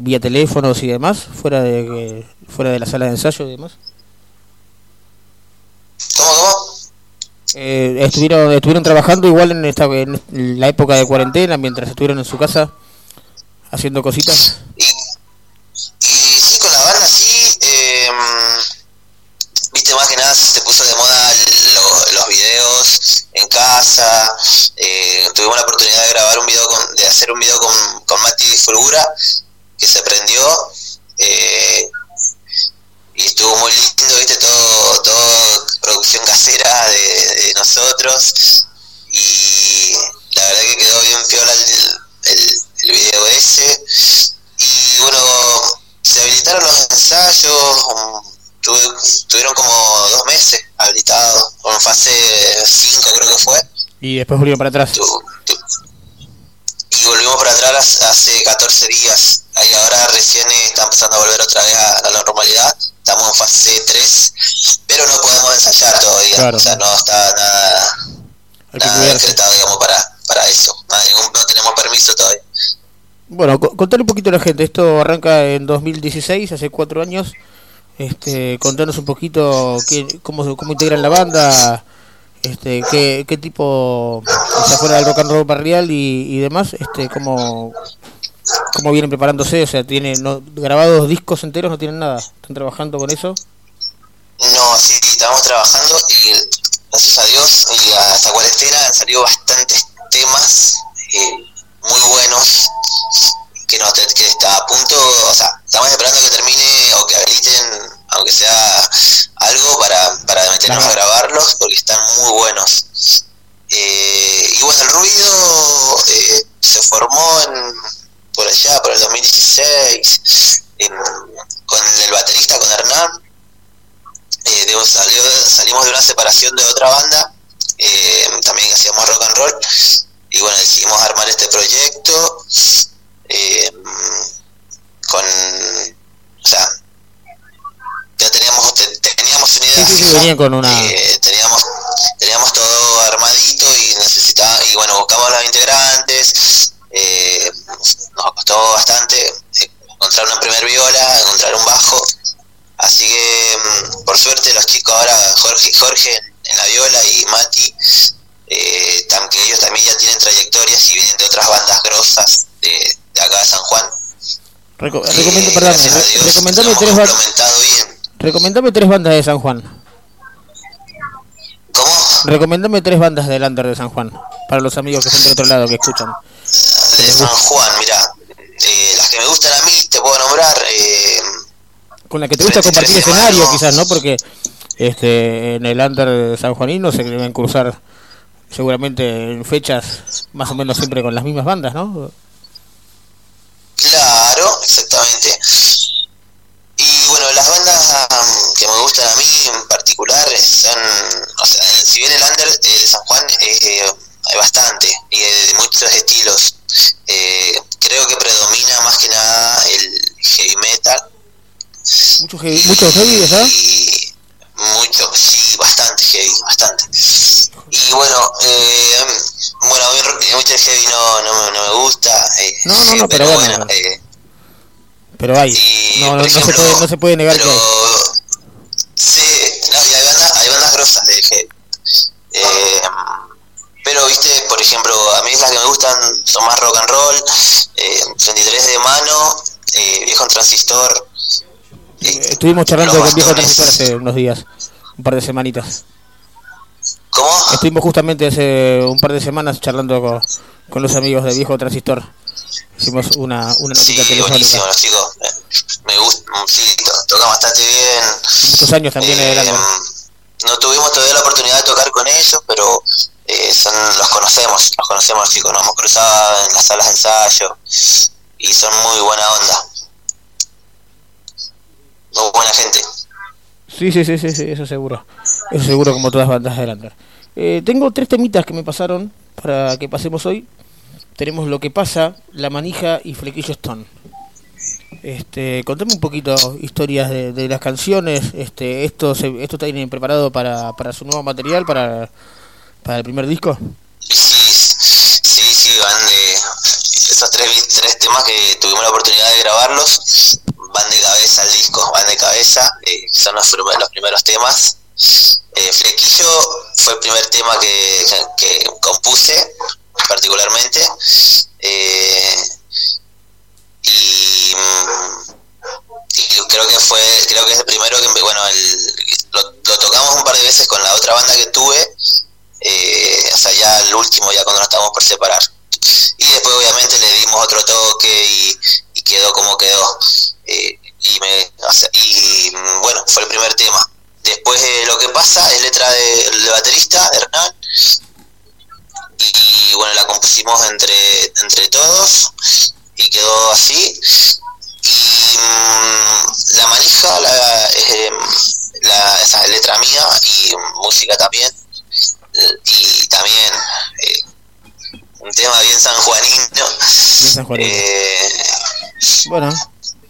vía teléfonos y demás? Fuera de fuera de la sala de ensayo y demás. ¿Cómo, cómo? Eh, estuvieron, estuvieron trabajando igual en, esta, en la época de cuarentena, mientras estuvieron en su casa haciendo cositas. Y sí, con la banda sí. eh, Viste, más que nada se puso de moda lo- los videos en casa. eh, tuvimos la oportunidad de grabar un video, con, de hacer un video con, con Mati Fulgura, que se prendió. eh, y estuvo muy lindo, viste, todo, todo producción casera de, de nosotros. Y la verdad que quedó bien piola el, el, el video ese. Y bueno, se habilitaron los ensayos, tuvieron como dos meses habilitados, con fase 5 creo que fue, Y después volvieron para atrás. Y volvimos para atrás hace 14 días. Y ahora recién está empezando a volver otra vez a, a la normalidad. Estamos en fase 3, pero no podemos ensayar todavía. Claro. O sea, no está nada, nada decretado, digamos, para, para eso. Nada, ningún- no tenemos permiso todavía. Bueno, co- contarle un poquito a la gente. Esto arranca en 2016, hace cuatro años. Este, contanos un poquito qué, cómo, cómo integran la banda, este, qué, qué tipo, o sea, fuera del rock and roll barrial y, y demás, este, cómo, cómo vienen preparándose. O sea, tienen no, grabados discos enteros, no tienen nada. Están trabajando con eso. No, sí, estamos trabajando y gracias a Dios y a esta cuarentena han salido bastantes temas eh, muy buenos que no que está a punto, o sea, estamos esperando que termine o que habiliten aunque sea algo para, para meternos a grabarlos porque están muy buenos. Eh, y bueno, el ruido eh, se formó en, por allá, por el 2016, en- con el baterista, con Hernán, eh, salió, salimos de una separación de otra banda, eh, también hacíamos rock and roll, y bueno, decidimos armar este proyecto eh, con, o sea, ya teníamos, te- teníamos una idea Sí, sí, fija, con una... eh, teníamos teníamos todo armadito y necesitaba y bueno buscamos a los integrantes. Eh, nos costó bastante encontrar una primer viola encontrar un bajo. Así que mm, por suerte los chicos ahora Jorge Jorge en la viola y Mati eh, que ellos también ya tienen trayectorias y vienen de otras bandas grosas de, de acá de San Juan Reco- Eh, recomiendo, perdón, Dios, recomendame tres bien Recomendame tres bandas de San Juan. ¿Cómo? Recomendame tres bandas del under de San Juan. Para los amigos que están del otro lado, que escuchan. de San Juan, mira, eh, las que me gustan a mí, te puedo nombrar, eh, Con la que te gusta compartir escenario, quizás, ¿no? Porque este en el under de San Juanino se deben cruzar seguramente en fechas más o menos siempre con las mismas bandas, ¿no? claro, exactamente. Y bueno, las bandas am, que me gustan a mí en particular eh, son, o sea, si bien el under eh, de San Juan eh, hay bastante y de, de muchos estilos, eh, creo que predomina más que nada el heavy metal, Mucho heavy, mucho heavy, ¿verdad? mucho, sí, bastante heavy, bastante. Y bueno, eh, bueno, a mí mucho heavy no, no, me- no me gusta, eh, No, no, no, pero bueno. eh, Pero hay. No, no, no se puede, no se puede negar que hay. Sí, hay bandas, hay bandas grosas de heavy. Eh, pero, viste, por ejemplo, a mí las que me gustan son más rock and roll, eh, 33 de mano, eh, viejo en transistor. Estuvimos charlando con Viejo Transistor hace unos días, un par de semanitas. ¿Cómo? Estuvimos justamente hace un par de semanas charlando con, con los amigos de Viejo Transistor. Hicimos una, una notita Sí, buenísimo, telefónica. los chicos. eh, Me gusta, sí, to- tocan bastante bien. Muchos años también Eh, no tuvimos todavía la oportunidad de tocar con ellos, pero eh, son, los conocemos, los conocemos chicos, nos hemos cruzado en las salas de ensayo y son muy buena onda. Muy buena gente. Sí, sí, sí, sí, sí, eso seguro. Eso seguro como todas bandas de under. Eh, tengo tres temitas que me pasaron para que pasemos hoy. Tenemos lo que pasa, La Manija y Flequillo Stone. Este, contame un poquito historias de, de las canciones. Este, esto se, esto tienen preparado para, para su nuevo material, para, para el primer disco. Sí, sí, van de esos tres, tres temas que tuvimos la oportunidad de grabarlos, van de cabeza al disco, van de cabeza, eh, son los, los primeros temas. Eh, Flequillo fue el primer tema que, que- compuse particularmente. Eh, y, creo que fue, creo que es el primero que, bueno, el- lo, lo tocamos un par de veces con la otra banda que tuve, eh, o ya el último, ya cuando nos estábamos por separar. Y después obviamente le dimos otro toque y, y quedó como quedó. Eh, y, me, y mm, bueno, fue el primer tema. Después eh, lo que pasa es letra de- del baterista, Hernán. Y, bueno, la compusimos entre, entre todos y quedó así. Y mm, la manija la, es, em, la, esa es letra mía y música también. Eh, Y también eh, un tema bien sanjuanino. Bien sanjuanino. Bueno,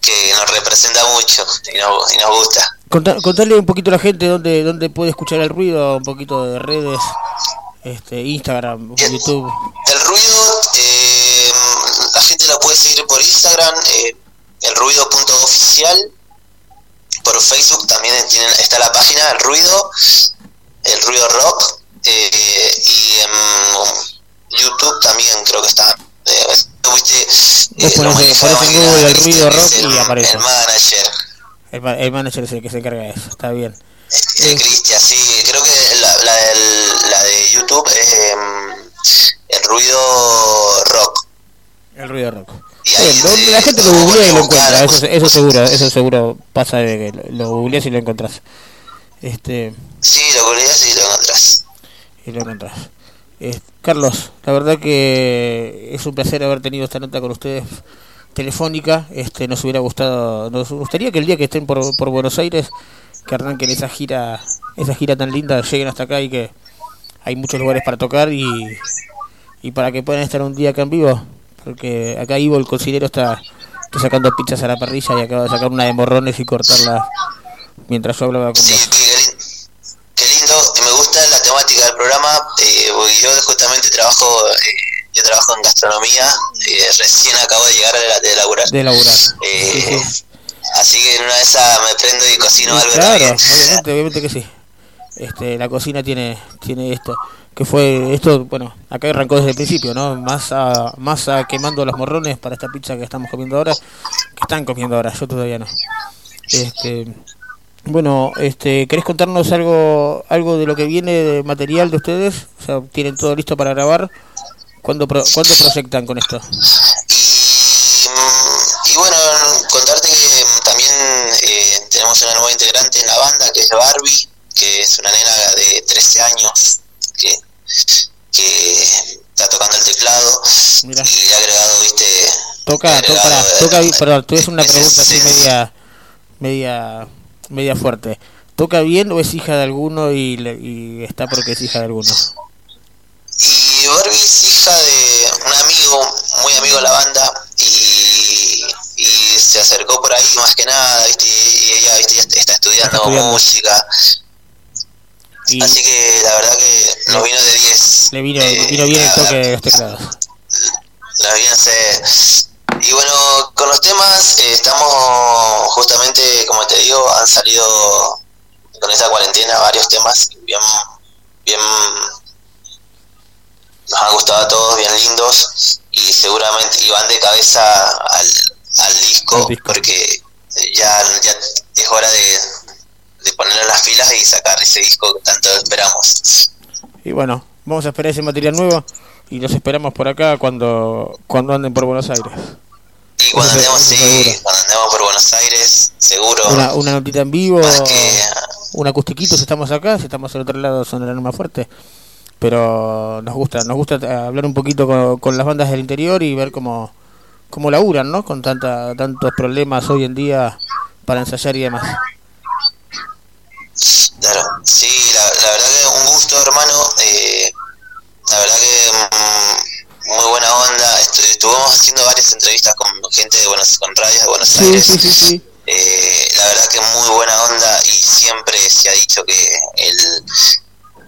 que nos representa mucho y nos, y nos gusta. conta- contarle un poquito a la gente dónde, dónde puede escuchar el ruido, un poquito de redes, este, Instagram, YouTube. El ruido, eh, la gente lo puede seguir por Instagram, eh, el ruido.oficial. Por Facebook también tienen, está la página, el ruido, el ruido rock. eh, y en YouTube también creo que está. Eh, viste, eh, Vanilla, Google el ruido rock es el, y aparece. el manager. El, ma- el manager es el que se encarga de eso, está bien. Eh, Cristian, sí, creo que la, la, del- la de YouTube es em, el ruido rock. El ruido rock. Está bien, lo- la gente lo googlea y lo encuentra, eso, eso seguro, eso seguro pasa de que lo, googleas y lo encontrás. Este, Sí, lo googleas y lo encontrás. y lo encontrás. Eh, Carlos, la verdad que es un placer haber tenido esta nota con ustedes telefónica. Este, nos hubiera gustado, nos gustaría que el día que estén por, por Buenos Aires, que arranquen esa gira, esa gira tan linda, lleguen hasta acá y que hay muchos lugares para tocar y, y para que puedan estar un día acá en vivo, porque acá Ivo el cocinero está, está sacando pizzas a la parrilla y acaba de sacar una de morrones y cortarla mientras yo hablaba con vos. Qué lindo, y me gusta la temática del programa, eh, porque yo justamente trabajo, eh, yo trabajo en gastronomía, eh, recién acabo de llegar de, la- de laburar. De laburar. Eh, Así que en una de esas me prendo y cocino algo Claro, también. obviamente, obviamente que sí. Este, la cocina tiene tiene esto, que fue esto, bueno, acá arrancó desde el principio, ¿no? Más a, más a quemando los morrones para esta pizza que estamos comiendo ahora, que están comiendo ahora, yo todavía no. Este, bueno, este, ¿querés contarnos algo algo de lo que viene de material de ustedes? O sea, tienen todo listo para grabar. ¿Cuándo pro- cuándo proyectan con esto? Y bueno, contarte que también eh, tenemos una nueva integrante en la banda que es Barbie, que es una nena de 13 años que, que está tocando el teclado y le ha agregado, viste, Toca, toca, toca, perdón, tú es una [laughs] pregunta así media, media, media fuerte. ¿Toca bien o es hija de alguno y, le- y está porque es hija de alguno? Y Barbie es hija de un amigo, muy amigo de la banda, y, y se acercó por ahí más que nada, ¿viste? y ella ¿viste? está estudiando, estudiando. música. Y Así que la verdad que nos vino de 10. le vino, vino bien el toque de los teclados. La bien se... Y bueno, con los temas eh, estamos justamente, como te digo, han salido con esta cuarentena varios temas bien, bien, nos han gustado a todos, bien lindos y seguramente y van de cabeza al, al disco, porque ya, ya es hora de, de ponerle las filas y sacar ese disco que tanto esperamos. Y bueno, vamos a esperar ese material nuevo y los esperamos por acá cuando, cuando anden por Buenos Aires. Y cuando Eso andemos, eso sí, cuando andemos por Buenos Aires, seguro. Una, una notita en vivo, un acustiquito si estamos acá, si estamos al otro lado sonarán más fuerte. Pero nos gusta, nos gusta eh, hablar un poquito con, con las bandas del interior y ver cómo, cómo laburan, ¿no? Con tanta, tantos problemas hoy en día para ensayar y demás. Claro, sí, la, la verdad que un gusto, hermano. eh, la verdad que mm, muy buena onda. Estu- estuvimos haciendo varias entrevistas con gente de Buenos con radios de Buenos Aires. sí, sí, sí. Eh, la verdad que muy buena onda y siempre se ha dicho que el,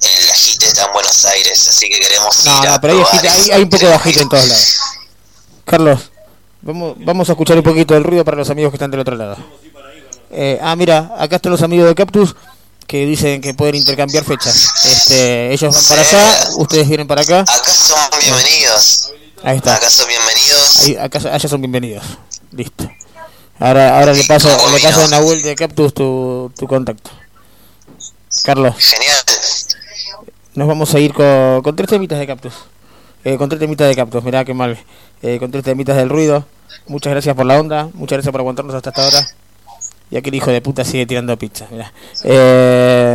el agite está en Buenos Aires, así que queremos No, ir a pero hay, probar hay, hay un poco de agite en todos lados. [laughs] Carlos, vamos, vamos a escuchar un poquito del ruido para los amigos que están del otro lado. Eh, ah, mira, acá están los amigos de Cactus que dicen que pueden intercambiar fechas. Este, ellos van para allá, ustedes vienen para acá. Acá son bienvenidos. Ahí está. Acá son bienvenidos. Ahí, acá, allá son bienvenidos. Listo. Ahora, ahora le paso, le paso a Nahuel de Captus tu, tu contacto. Carlos. Genial. Nos vamos a ir con, con tres temitas de Captus. Eh, con tres temitas de Captus, mirá qué mal. Eh, con tres temitas del ruido. Muchas gracias por la onda, muchas gracias por aguantarnos hasta esta hora. Y aquel hijo de puta sigue tirando pizza, mirá. Eh,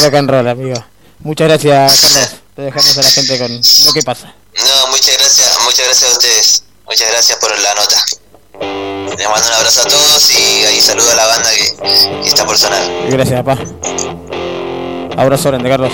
rock and roll, amigo. Muchas gracias, Carlos. Te dejamos a la gente con lo que pasa. No, muchas gracias, muchas gracias a ustedes. Muchas gracias por la nota. Les mando un abrazo a todos y ahí saludo a la banda que, que está por sonar. Gracias, papá. Abrazo grande, Carlos.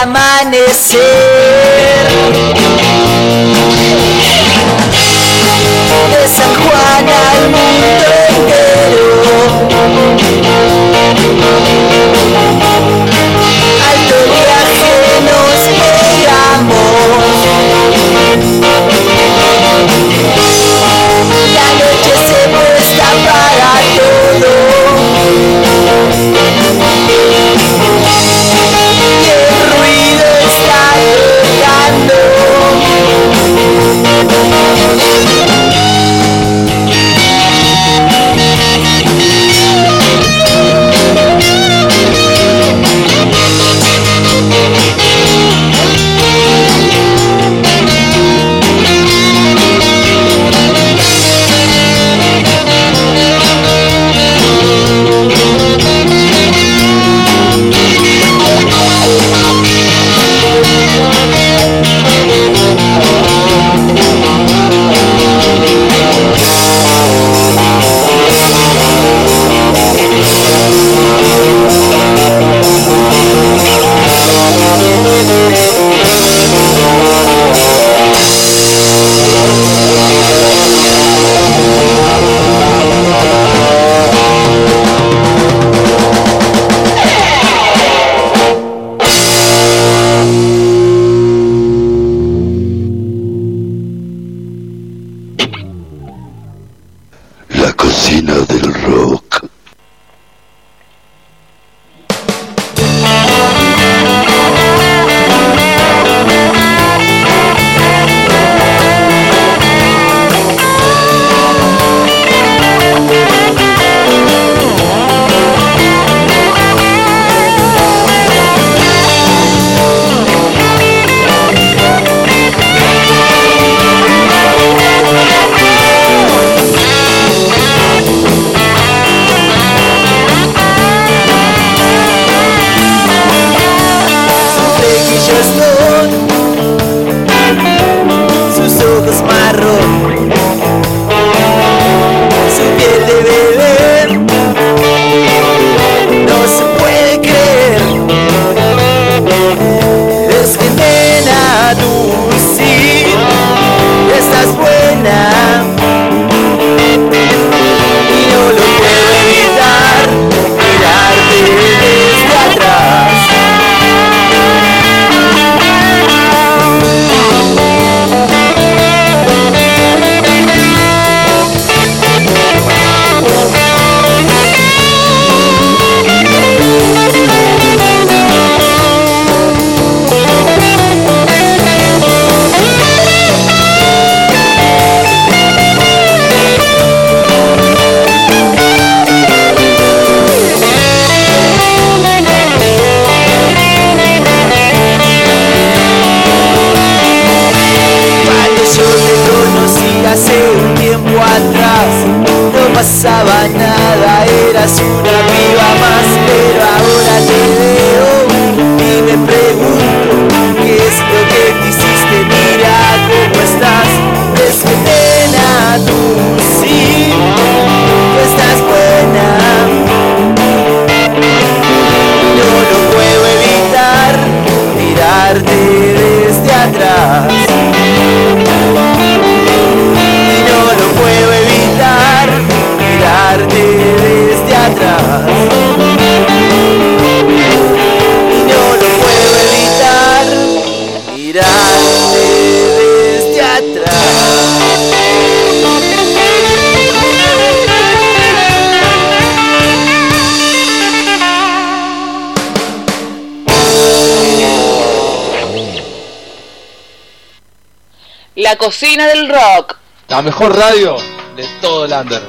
El La cocina del rock. La mejor radio de todo el under.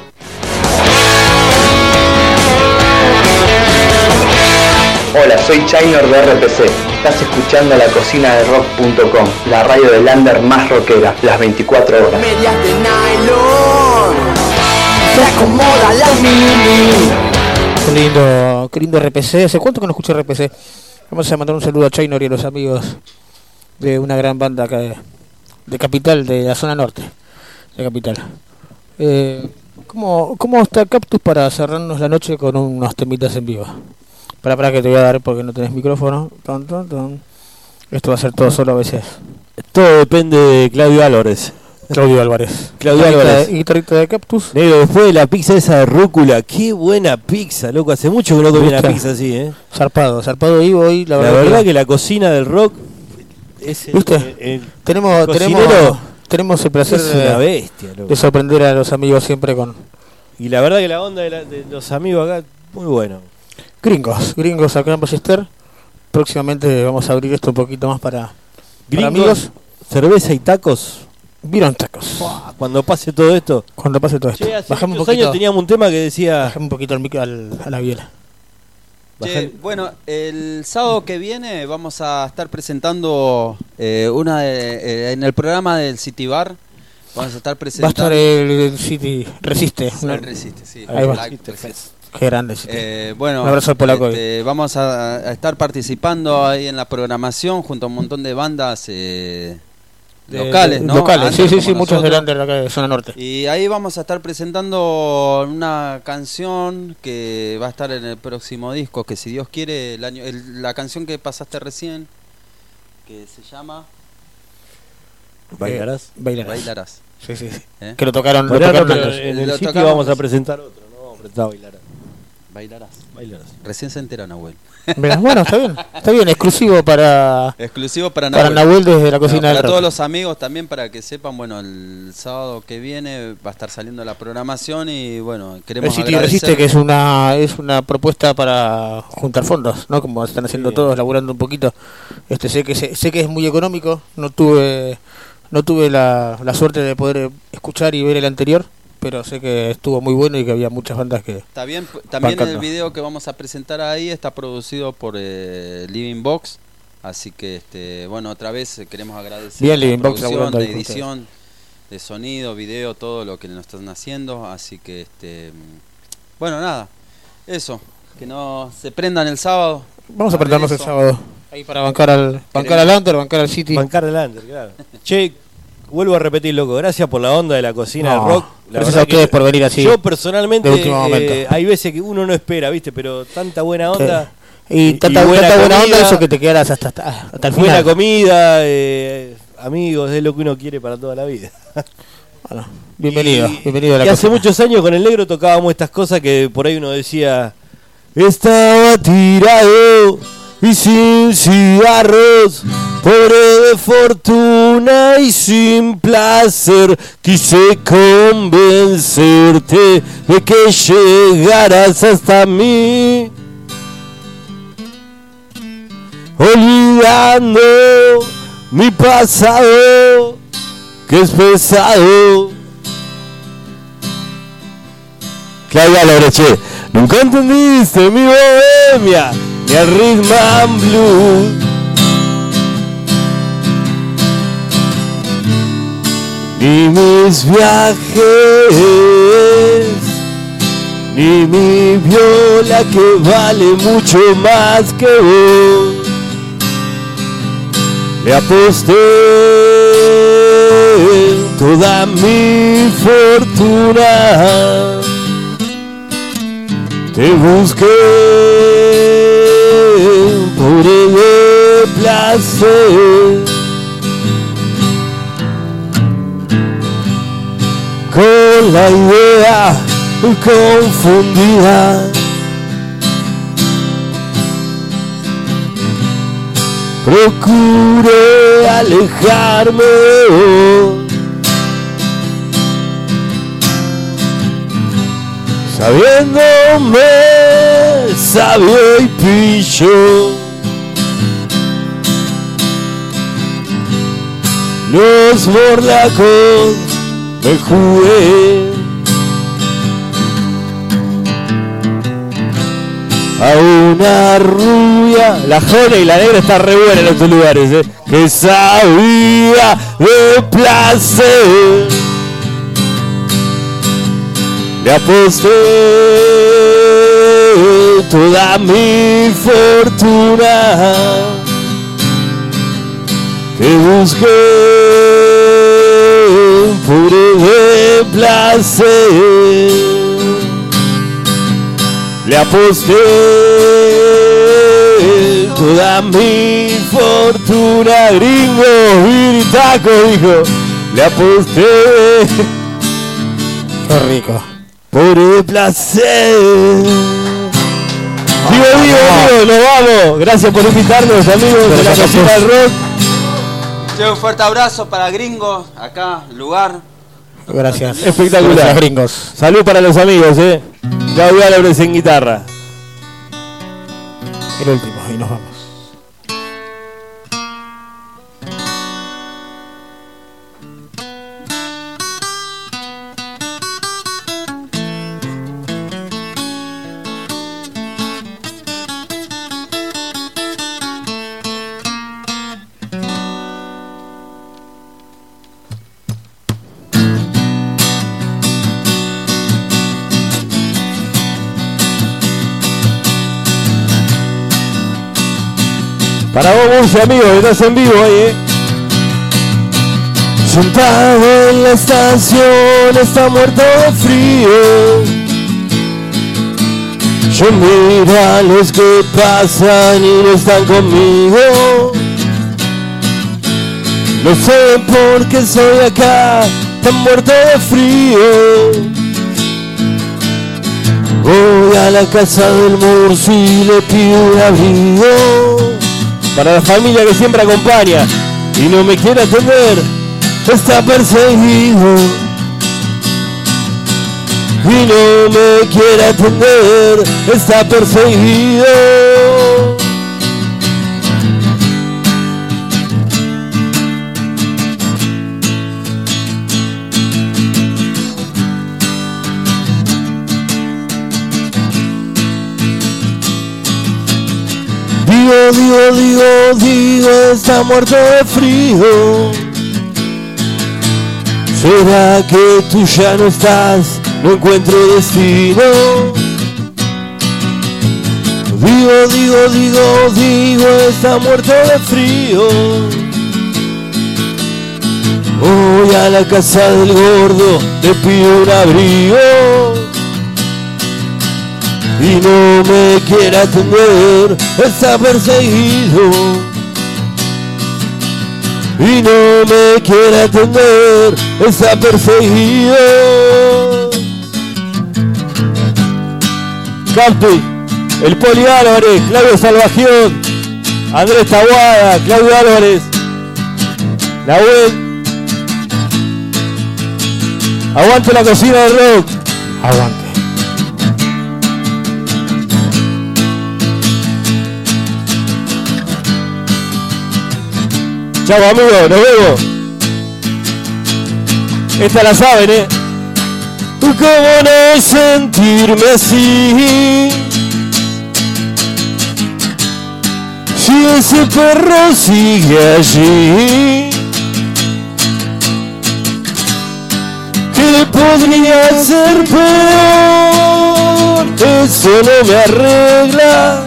Hola, soy Chainor de RPC. Estás escuchando la cocina de rock.com, la radio del under más rockera, las 24 horas. medias de nylon. Se acomoda la mini. Qué lindo, qué lindo RPC. ¿Hace cuánto que no escuché RPC? Vamos a mandar un saludo a Chainor y a los amigos de una gran banda acá de, Capital, de la zona norte de Capital. Eh, ¿cómo, ¿Cómo está Cactus para cerrarnos la noche con unos temitas en vivo? Para, para que te voy a dar porque no tenés micrófono. Ton, ton, ton. Esto va a ser todo solo a veces. Todo depende de Claudio Álvarez. Claudio Álvarez. Claudio Álvarez. Guitarrista de Cactus. Negro, después de la pizza esa de rúcula, qué buena pizza, loco. Hace mucho que no comí una pizza así, ¿eh? Zarpado, zarpado vivo hoy. La, La, verdad que la cocina del rock es el, ¿Viste? el- tenemos, tenemos, cocinero tenemos el placer es de, una bestia, loco. de sorprender a los amigos siempre con Y la verdad que la onda de, la- de los amigos acá, muy bueno. gringos. Gringos acá en Ballester. Próximamente vamos a abrir esto un poquito más para, amigos. cerveza y tacos. Vieron tacos. Cuando pase todo esto. Cuando pase todo esto. Che, hace un poquito. años teníamos un tema que decía. Bajamos un poquito al al- a la biela. Che, bueno, el sábado que viene vamos a estar presentando eh, una de, eh, en el programa del City Bar. Vamos a estar Va a presentando. estar el, el City Resiste. El Resiste, sí. Ahí va. Qué grande City. Eh, bueno, un abrazo al polaco. este, vamos a, a estar participando ahí en la programación junto a un montón de bandas eh, De- locales, ¿no? Locales, sí, sí, sí, muchos de nosotros. Lander acá de zona norte. Y ahí vamos a estar presentando una canción que va a estar en el próximo disco, que si Dios quiere, el año, el- la canción que pasaste recién, que se llama ¿Bailarás? Eh, bailarás. Bailarás. Sí, sí, sí. ¿Eh? Que lo tocaron, lo en el sitio tocamos. vamos a presentar otro, no vamos a presentar Bailarás. Bailarás. Bailarás. Recién se entera Nahuel. Bueno, está bien. Está bien, exclusivo para, Exclusivo para para Nahuel. Nahuel desde la cocina para del rock. todos los amigos también para que sepan, bueno, el sábado que viene va a estar saliendo la programación y bueno, queremos El agradecer- Resiste, que es una es una propuesta para juntar fondos, ¿no? Como están haciendo todos, laburando un poquito. Este sé que sé, sé que es muy económico. No tuve no tuve la, la suerte de poder escuchar y ver el anterior, pero sé que estuvo muy bueno y que había muchas bandas que Está bien, también Bancando. el video que vamos a presentar ahí está producido por eh, Living Box, así que este, bueno, otra vez eh, queremos agradecer Bien, la Living Box producción, laburando de edición, de sonido, video, todo lo que nos están haciendo, así que este, bueno, nada, eso, que no se prendan el sábado. Vamos a Hablen apretarnos el sábado. Ahí para bancar al bancar al Under, bancar al City. Bancar al Under, claro. [laughs] Che, vuelvo a repetir, loco, gracias por la onda de la cocina No, del rock. La gracias a ustedes por venir así, Yo personalmente, eh, hay veces que uno no espera, ¿viste? Pero tanta buena onda. Y tanta, tanta buena onda eso que te quedarás hasta, hasta, hasta el Buena final. comida, eh, amigos, es lo que uno quiere para toda la vida. [laughs] Bueno, bienvenido, bienvenido a la y hace cocina. muchos años con el negro tocábamos estas cosas que por ahí uno decía, estaba tirado y sin cigarros, pobre de fortuna y sin placer, quise convencerte de que llegaras hasta mí. Olvidando mi pasado, que es pesado. Claudia Loreche, nunca entendiste mi bohemia, ni el rhythm and blues. Ni mis viajes ni mi viola que vale mucho más que vos. Le aposté toda mi fortuna. Te busqué por el placer. Con la idea confundida. Procuré alejarme de. Sabiéndome sabio y pillo. Los morlacos me jugué. a una rubia. La joven y la negra está re buena en estos lugares, ¿eh? que sabía de placer. Le aposté toda mi fortuna. Te busqué por el placer le aposté toda mi fortuna, gringo, viritaco, dijo. Le aposté. Qué rico. Por el placer. Digo, digo, digo, nos vamos. Gracias por invitarnos, amigos de la cocina del rock. Che, un fuerte abrazo para Gringo, acá, lugar. Gracias. Espectacular. Gracias, gringos. Salud para los amigos, eh. Claudio Álvarez en guitarra. El último, y nos vamos. Para vos, Murcia, amigo, estás en vivo ahí, eh. Sentado en la estación, está muerto de frío. Yo miro a los que pasan y no están conmigo. No sé por qué soy acá, tan muerto de frío. Voy a la casa del Murci y le pido un abrigo para la familia que siempre acompaña y no me quiere atender, está perseguido. Y no me quiere atender, está perseguido. Digo, digo, digo, digo, está muerto de frío. ¿Será que tú ya no estás? No encuentro destino. Digo, digo, digo, digo, está muerto de frío. Voy a la casa del gordo, le pido un abrigo y no me quiere atender, está perseguido. Y no me quiere atender, está perseguido. Campi, el Poli Álvarez, Claudio Salvajión, Andrés Taguada, Claudio Álvarez, la web. Aguante la cocina del rock. Aguante. Chau amigos, nos vemos. Esta la saben, ¿eh? ¿Cómo no sentirme así? Si ese perro sigue allí, ¿qué le podría hacer peor? Eso no me arregla,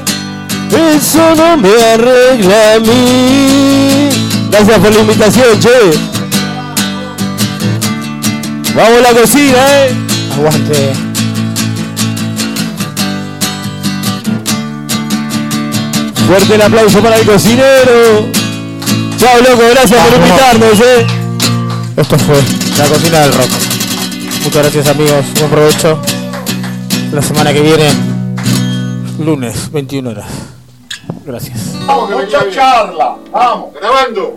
eso no me arregla a mí. Gracias por la invitación, che. Vamos a la cocina, eh. Aguante. Fuerte el aplauso para el cocinero. Chao, loco, gracias por invitarnos, eh. Esto fue la cocina del rock. Muchas gracias, amigos. Buen provecho. La semana que viene, lunes, 21 horas. Gracias. Vamos, mucha charla. Vamos. Grabando.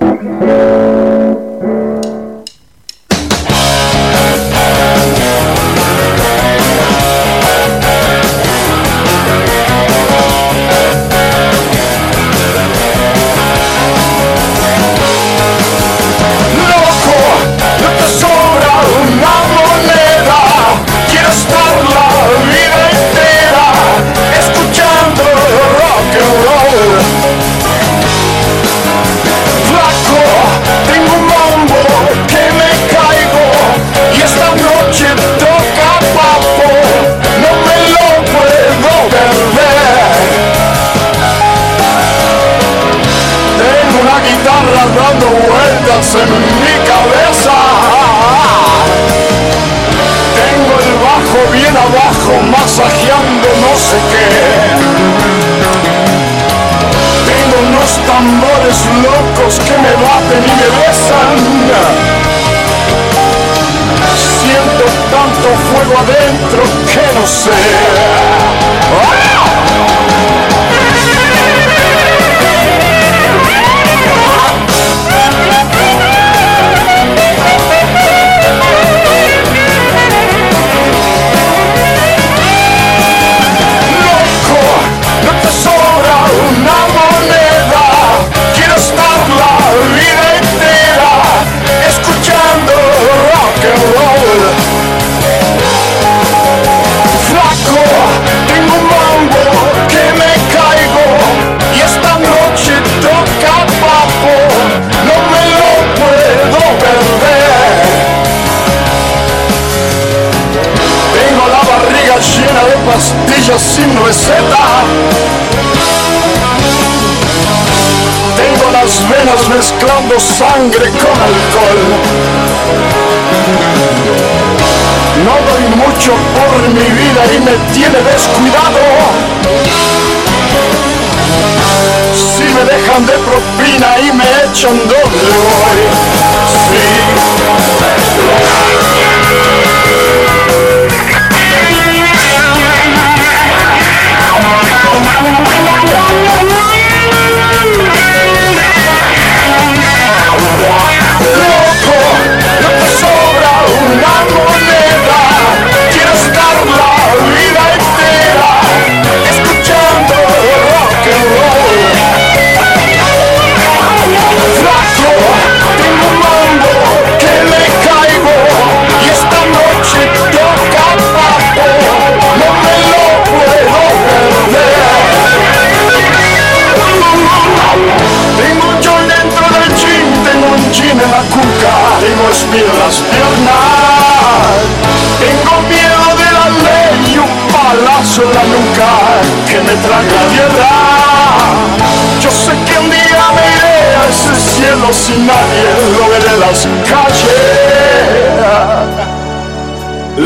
La calles,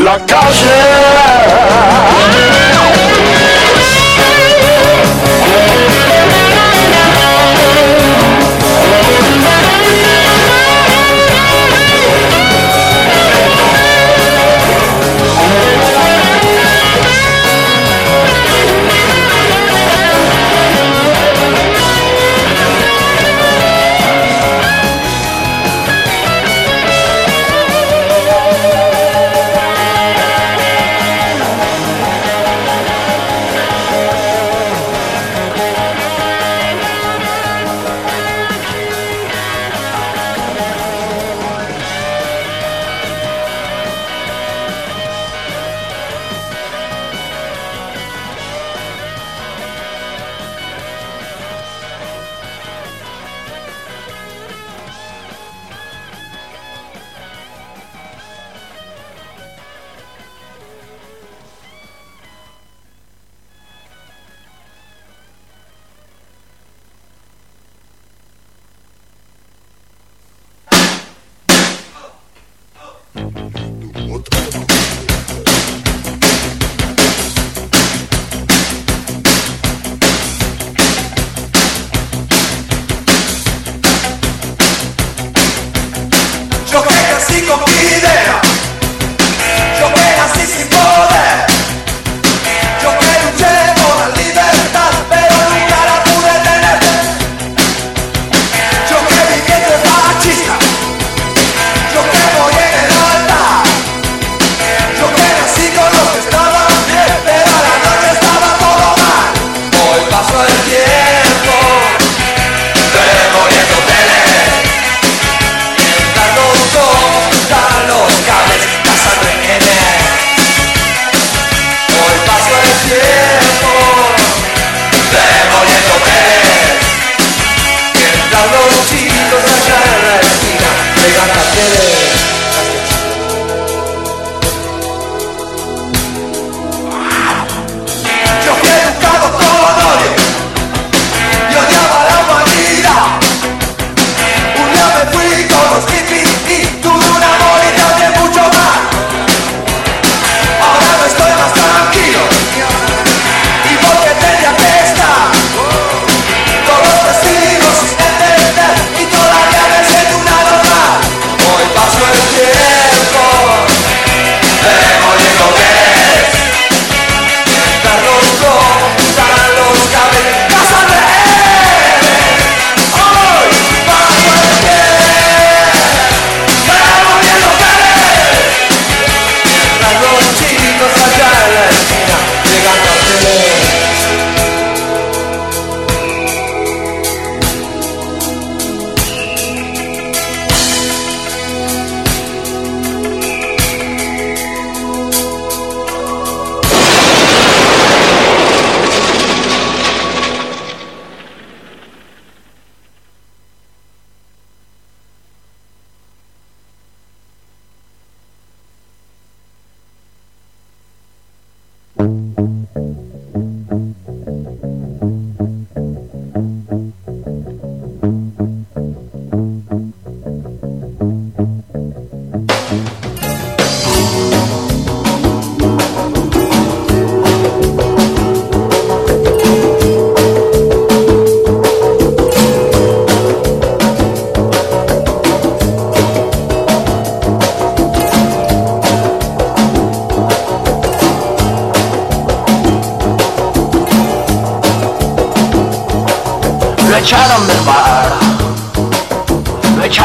la calle.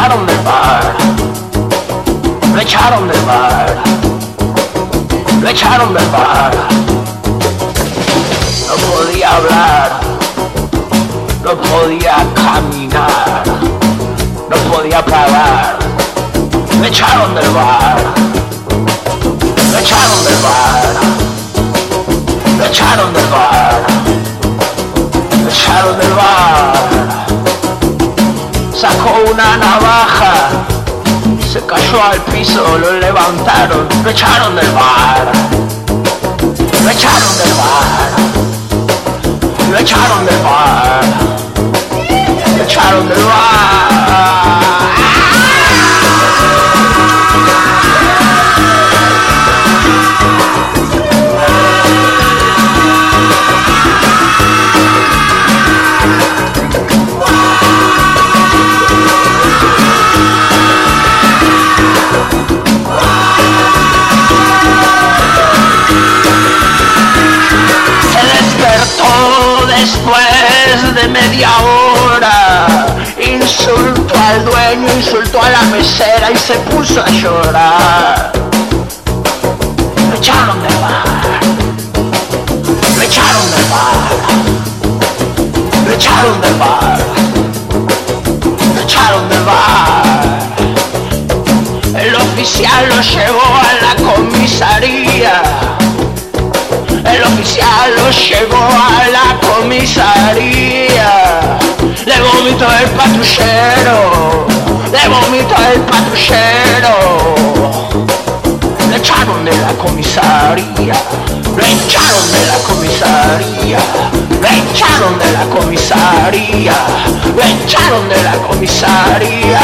Recharonme mal. Recharonme mal. Recharonme mal. No podía hablar. No podía caminar. No podía parar. Me echaron del bar. Me echaron del bar. Me echaron del bar. Me echaron del bar. Sacó una navaja. Se cayó al piso, lo levantaron, lo echaron del bar. Lo echaron del bar. Lo echaron del bar. Lo echaron del bar. Después de media hora. Insultó al dueño, insultó a la mesera y se puso a llorar. Lo echaron del bar. Lo echaron del bar. Lo echaron del bar. Lo echaron del bar. El oficial lo llevó a la comisaría. El oficial lo llevó a la comisaría. Le vomitó el patrullero. Le vomitó el patrullero. Le echaron de la comisaría. Lo echaron de la comisaría. Lo echaron de la comisaría. Lo echaron de la comisaría.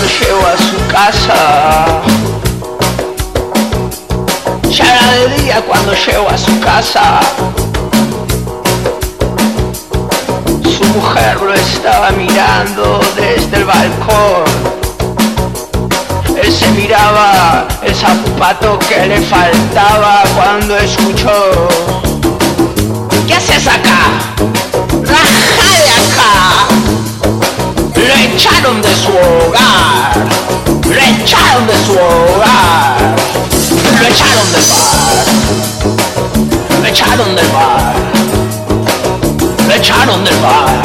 Cuando llegó a su casa. Ya era de día cuando llegó a su casa. Su mujer lo estaba mirando desde el balcón. Él se miraba el zapato que le faltaba cuando escuchó. ¿Qué haces acá? ¡Raja de acá! Echaron de su hogar. Lo echaron de su hogar. Lo echaron del bar. Lo echaron del bar. Lo echaron del bar.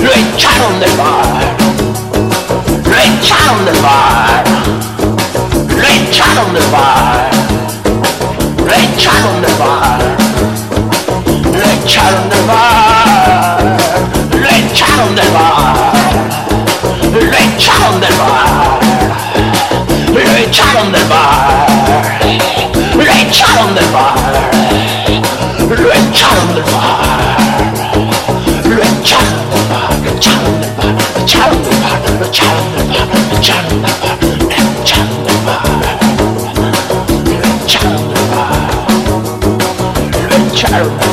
Lo echaron del bar. Lo echaron del bar. Lo echaron del bar. Lo echaron del bar. Lo echaron del bar. Lo echaron del bar. Lo echaron del bar. Lo echaron del bar. Lo echaron del bar. Lo echaron del bar. Lo echaron del bar. Lo echaron del bar. Lo echaron del bar. Lo echaron del bar. Lo echaron del bar. Lo echaron bar. Lo echaron del bar. Lo echaron bar.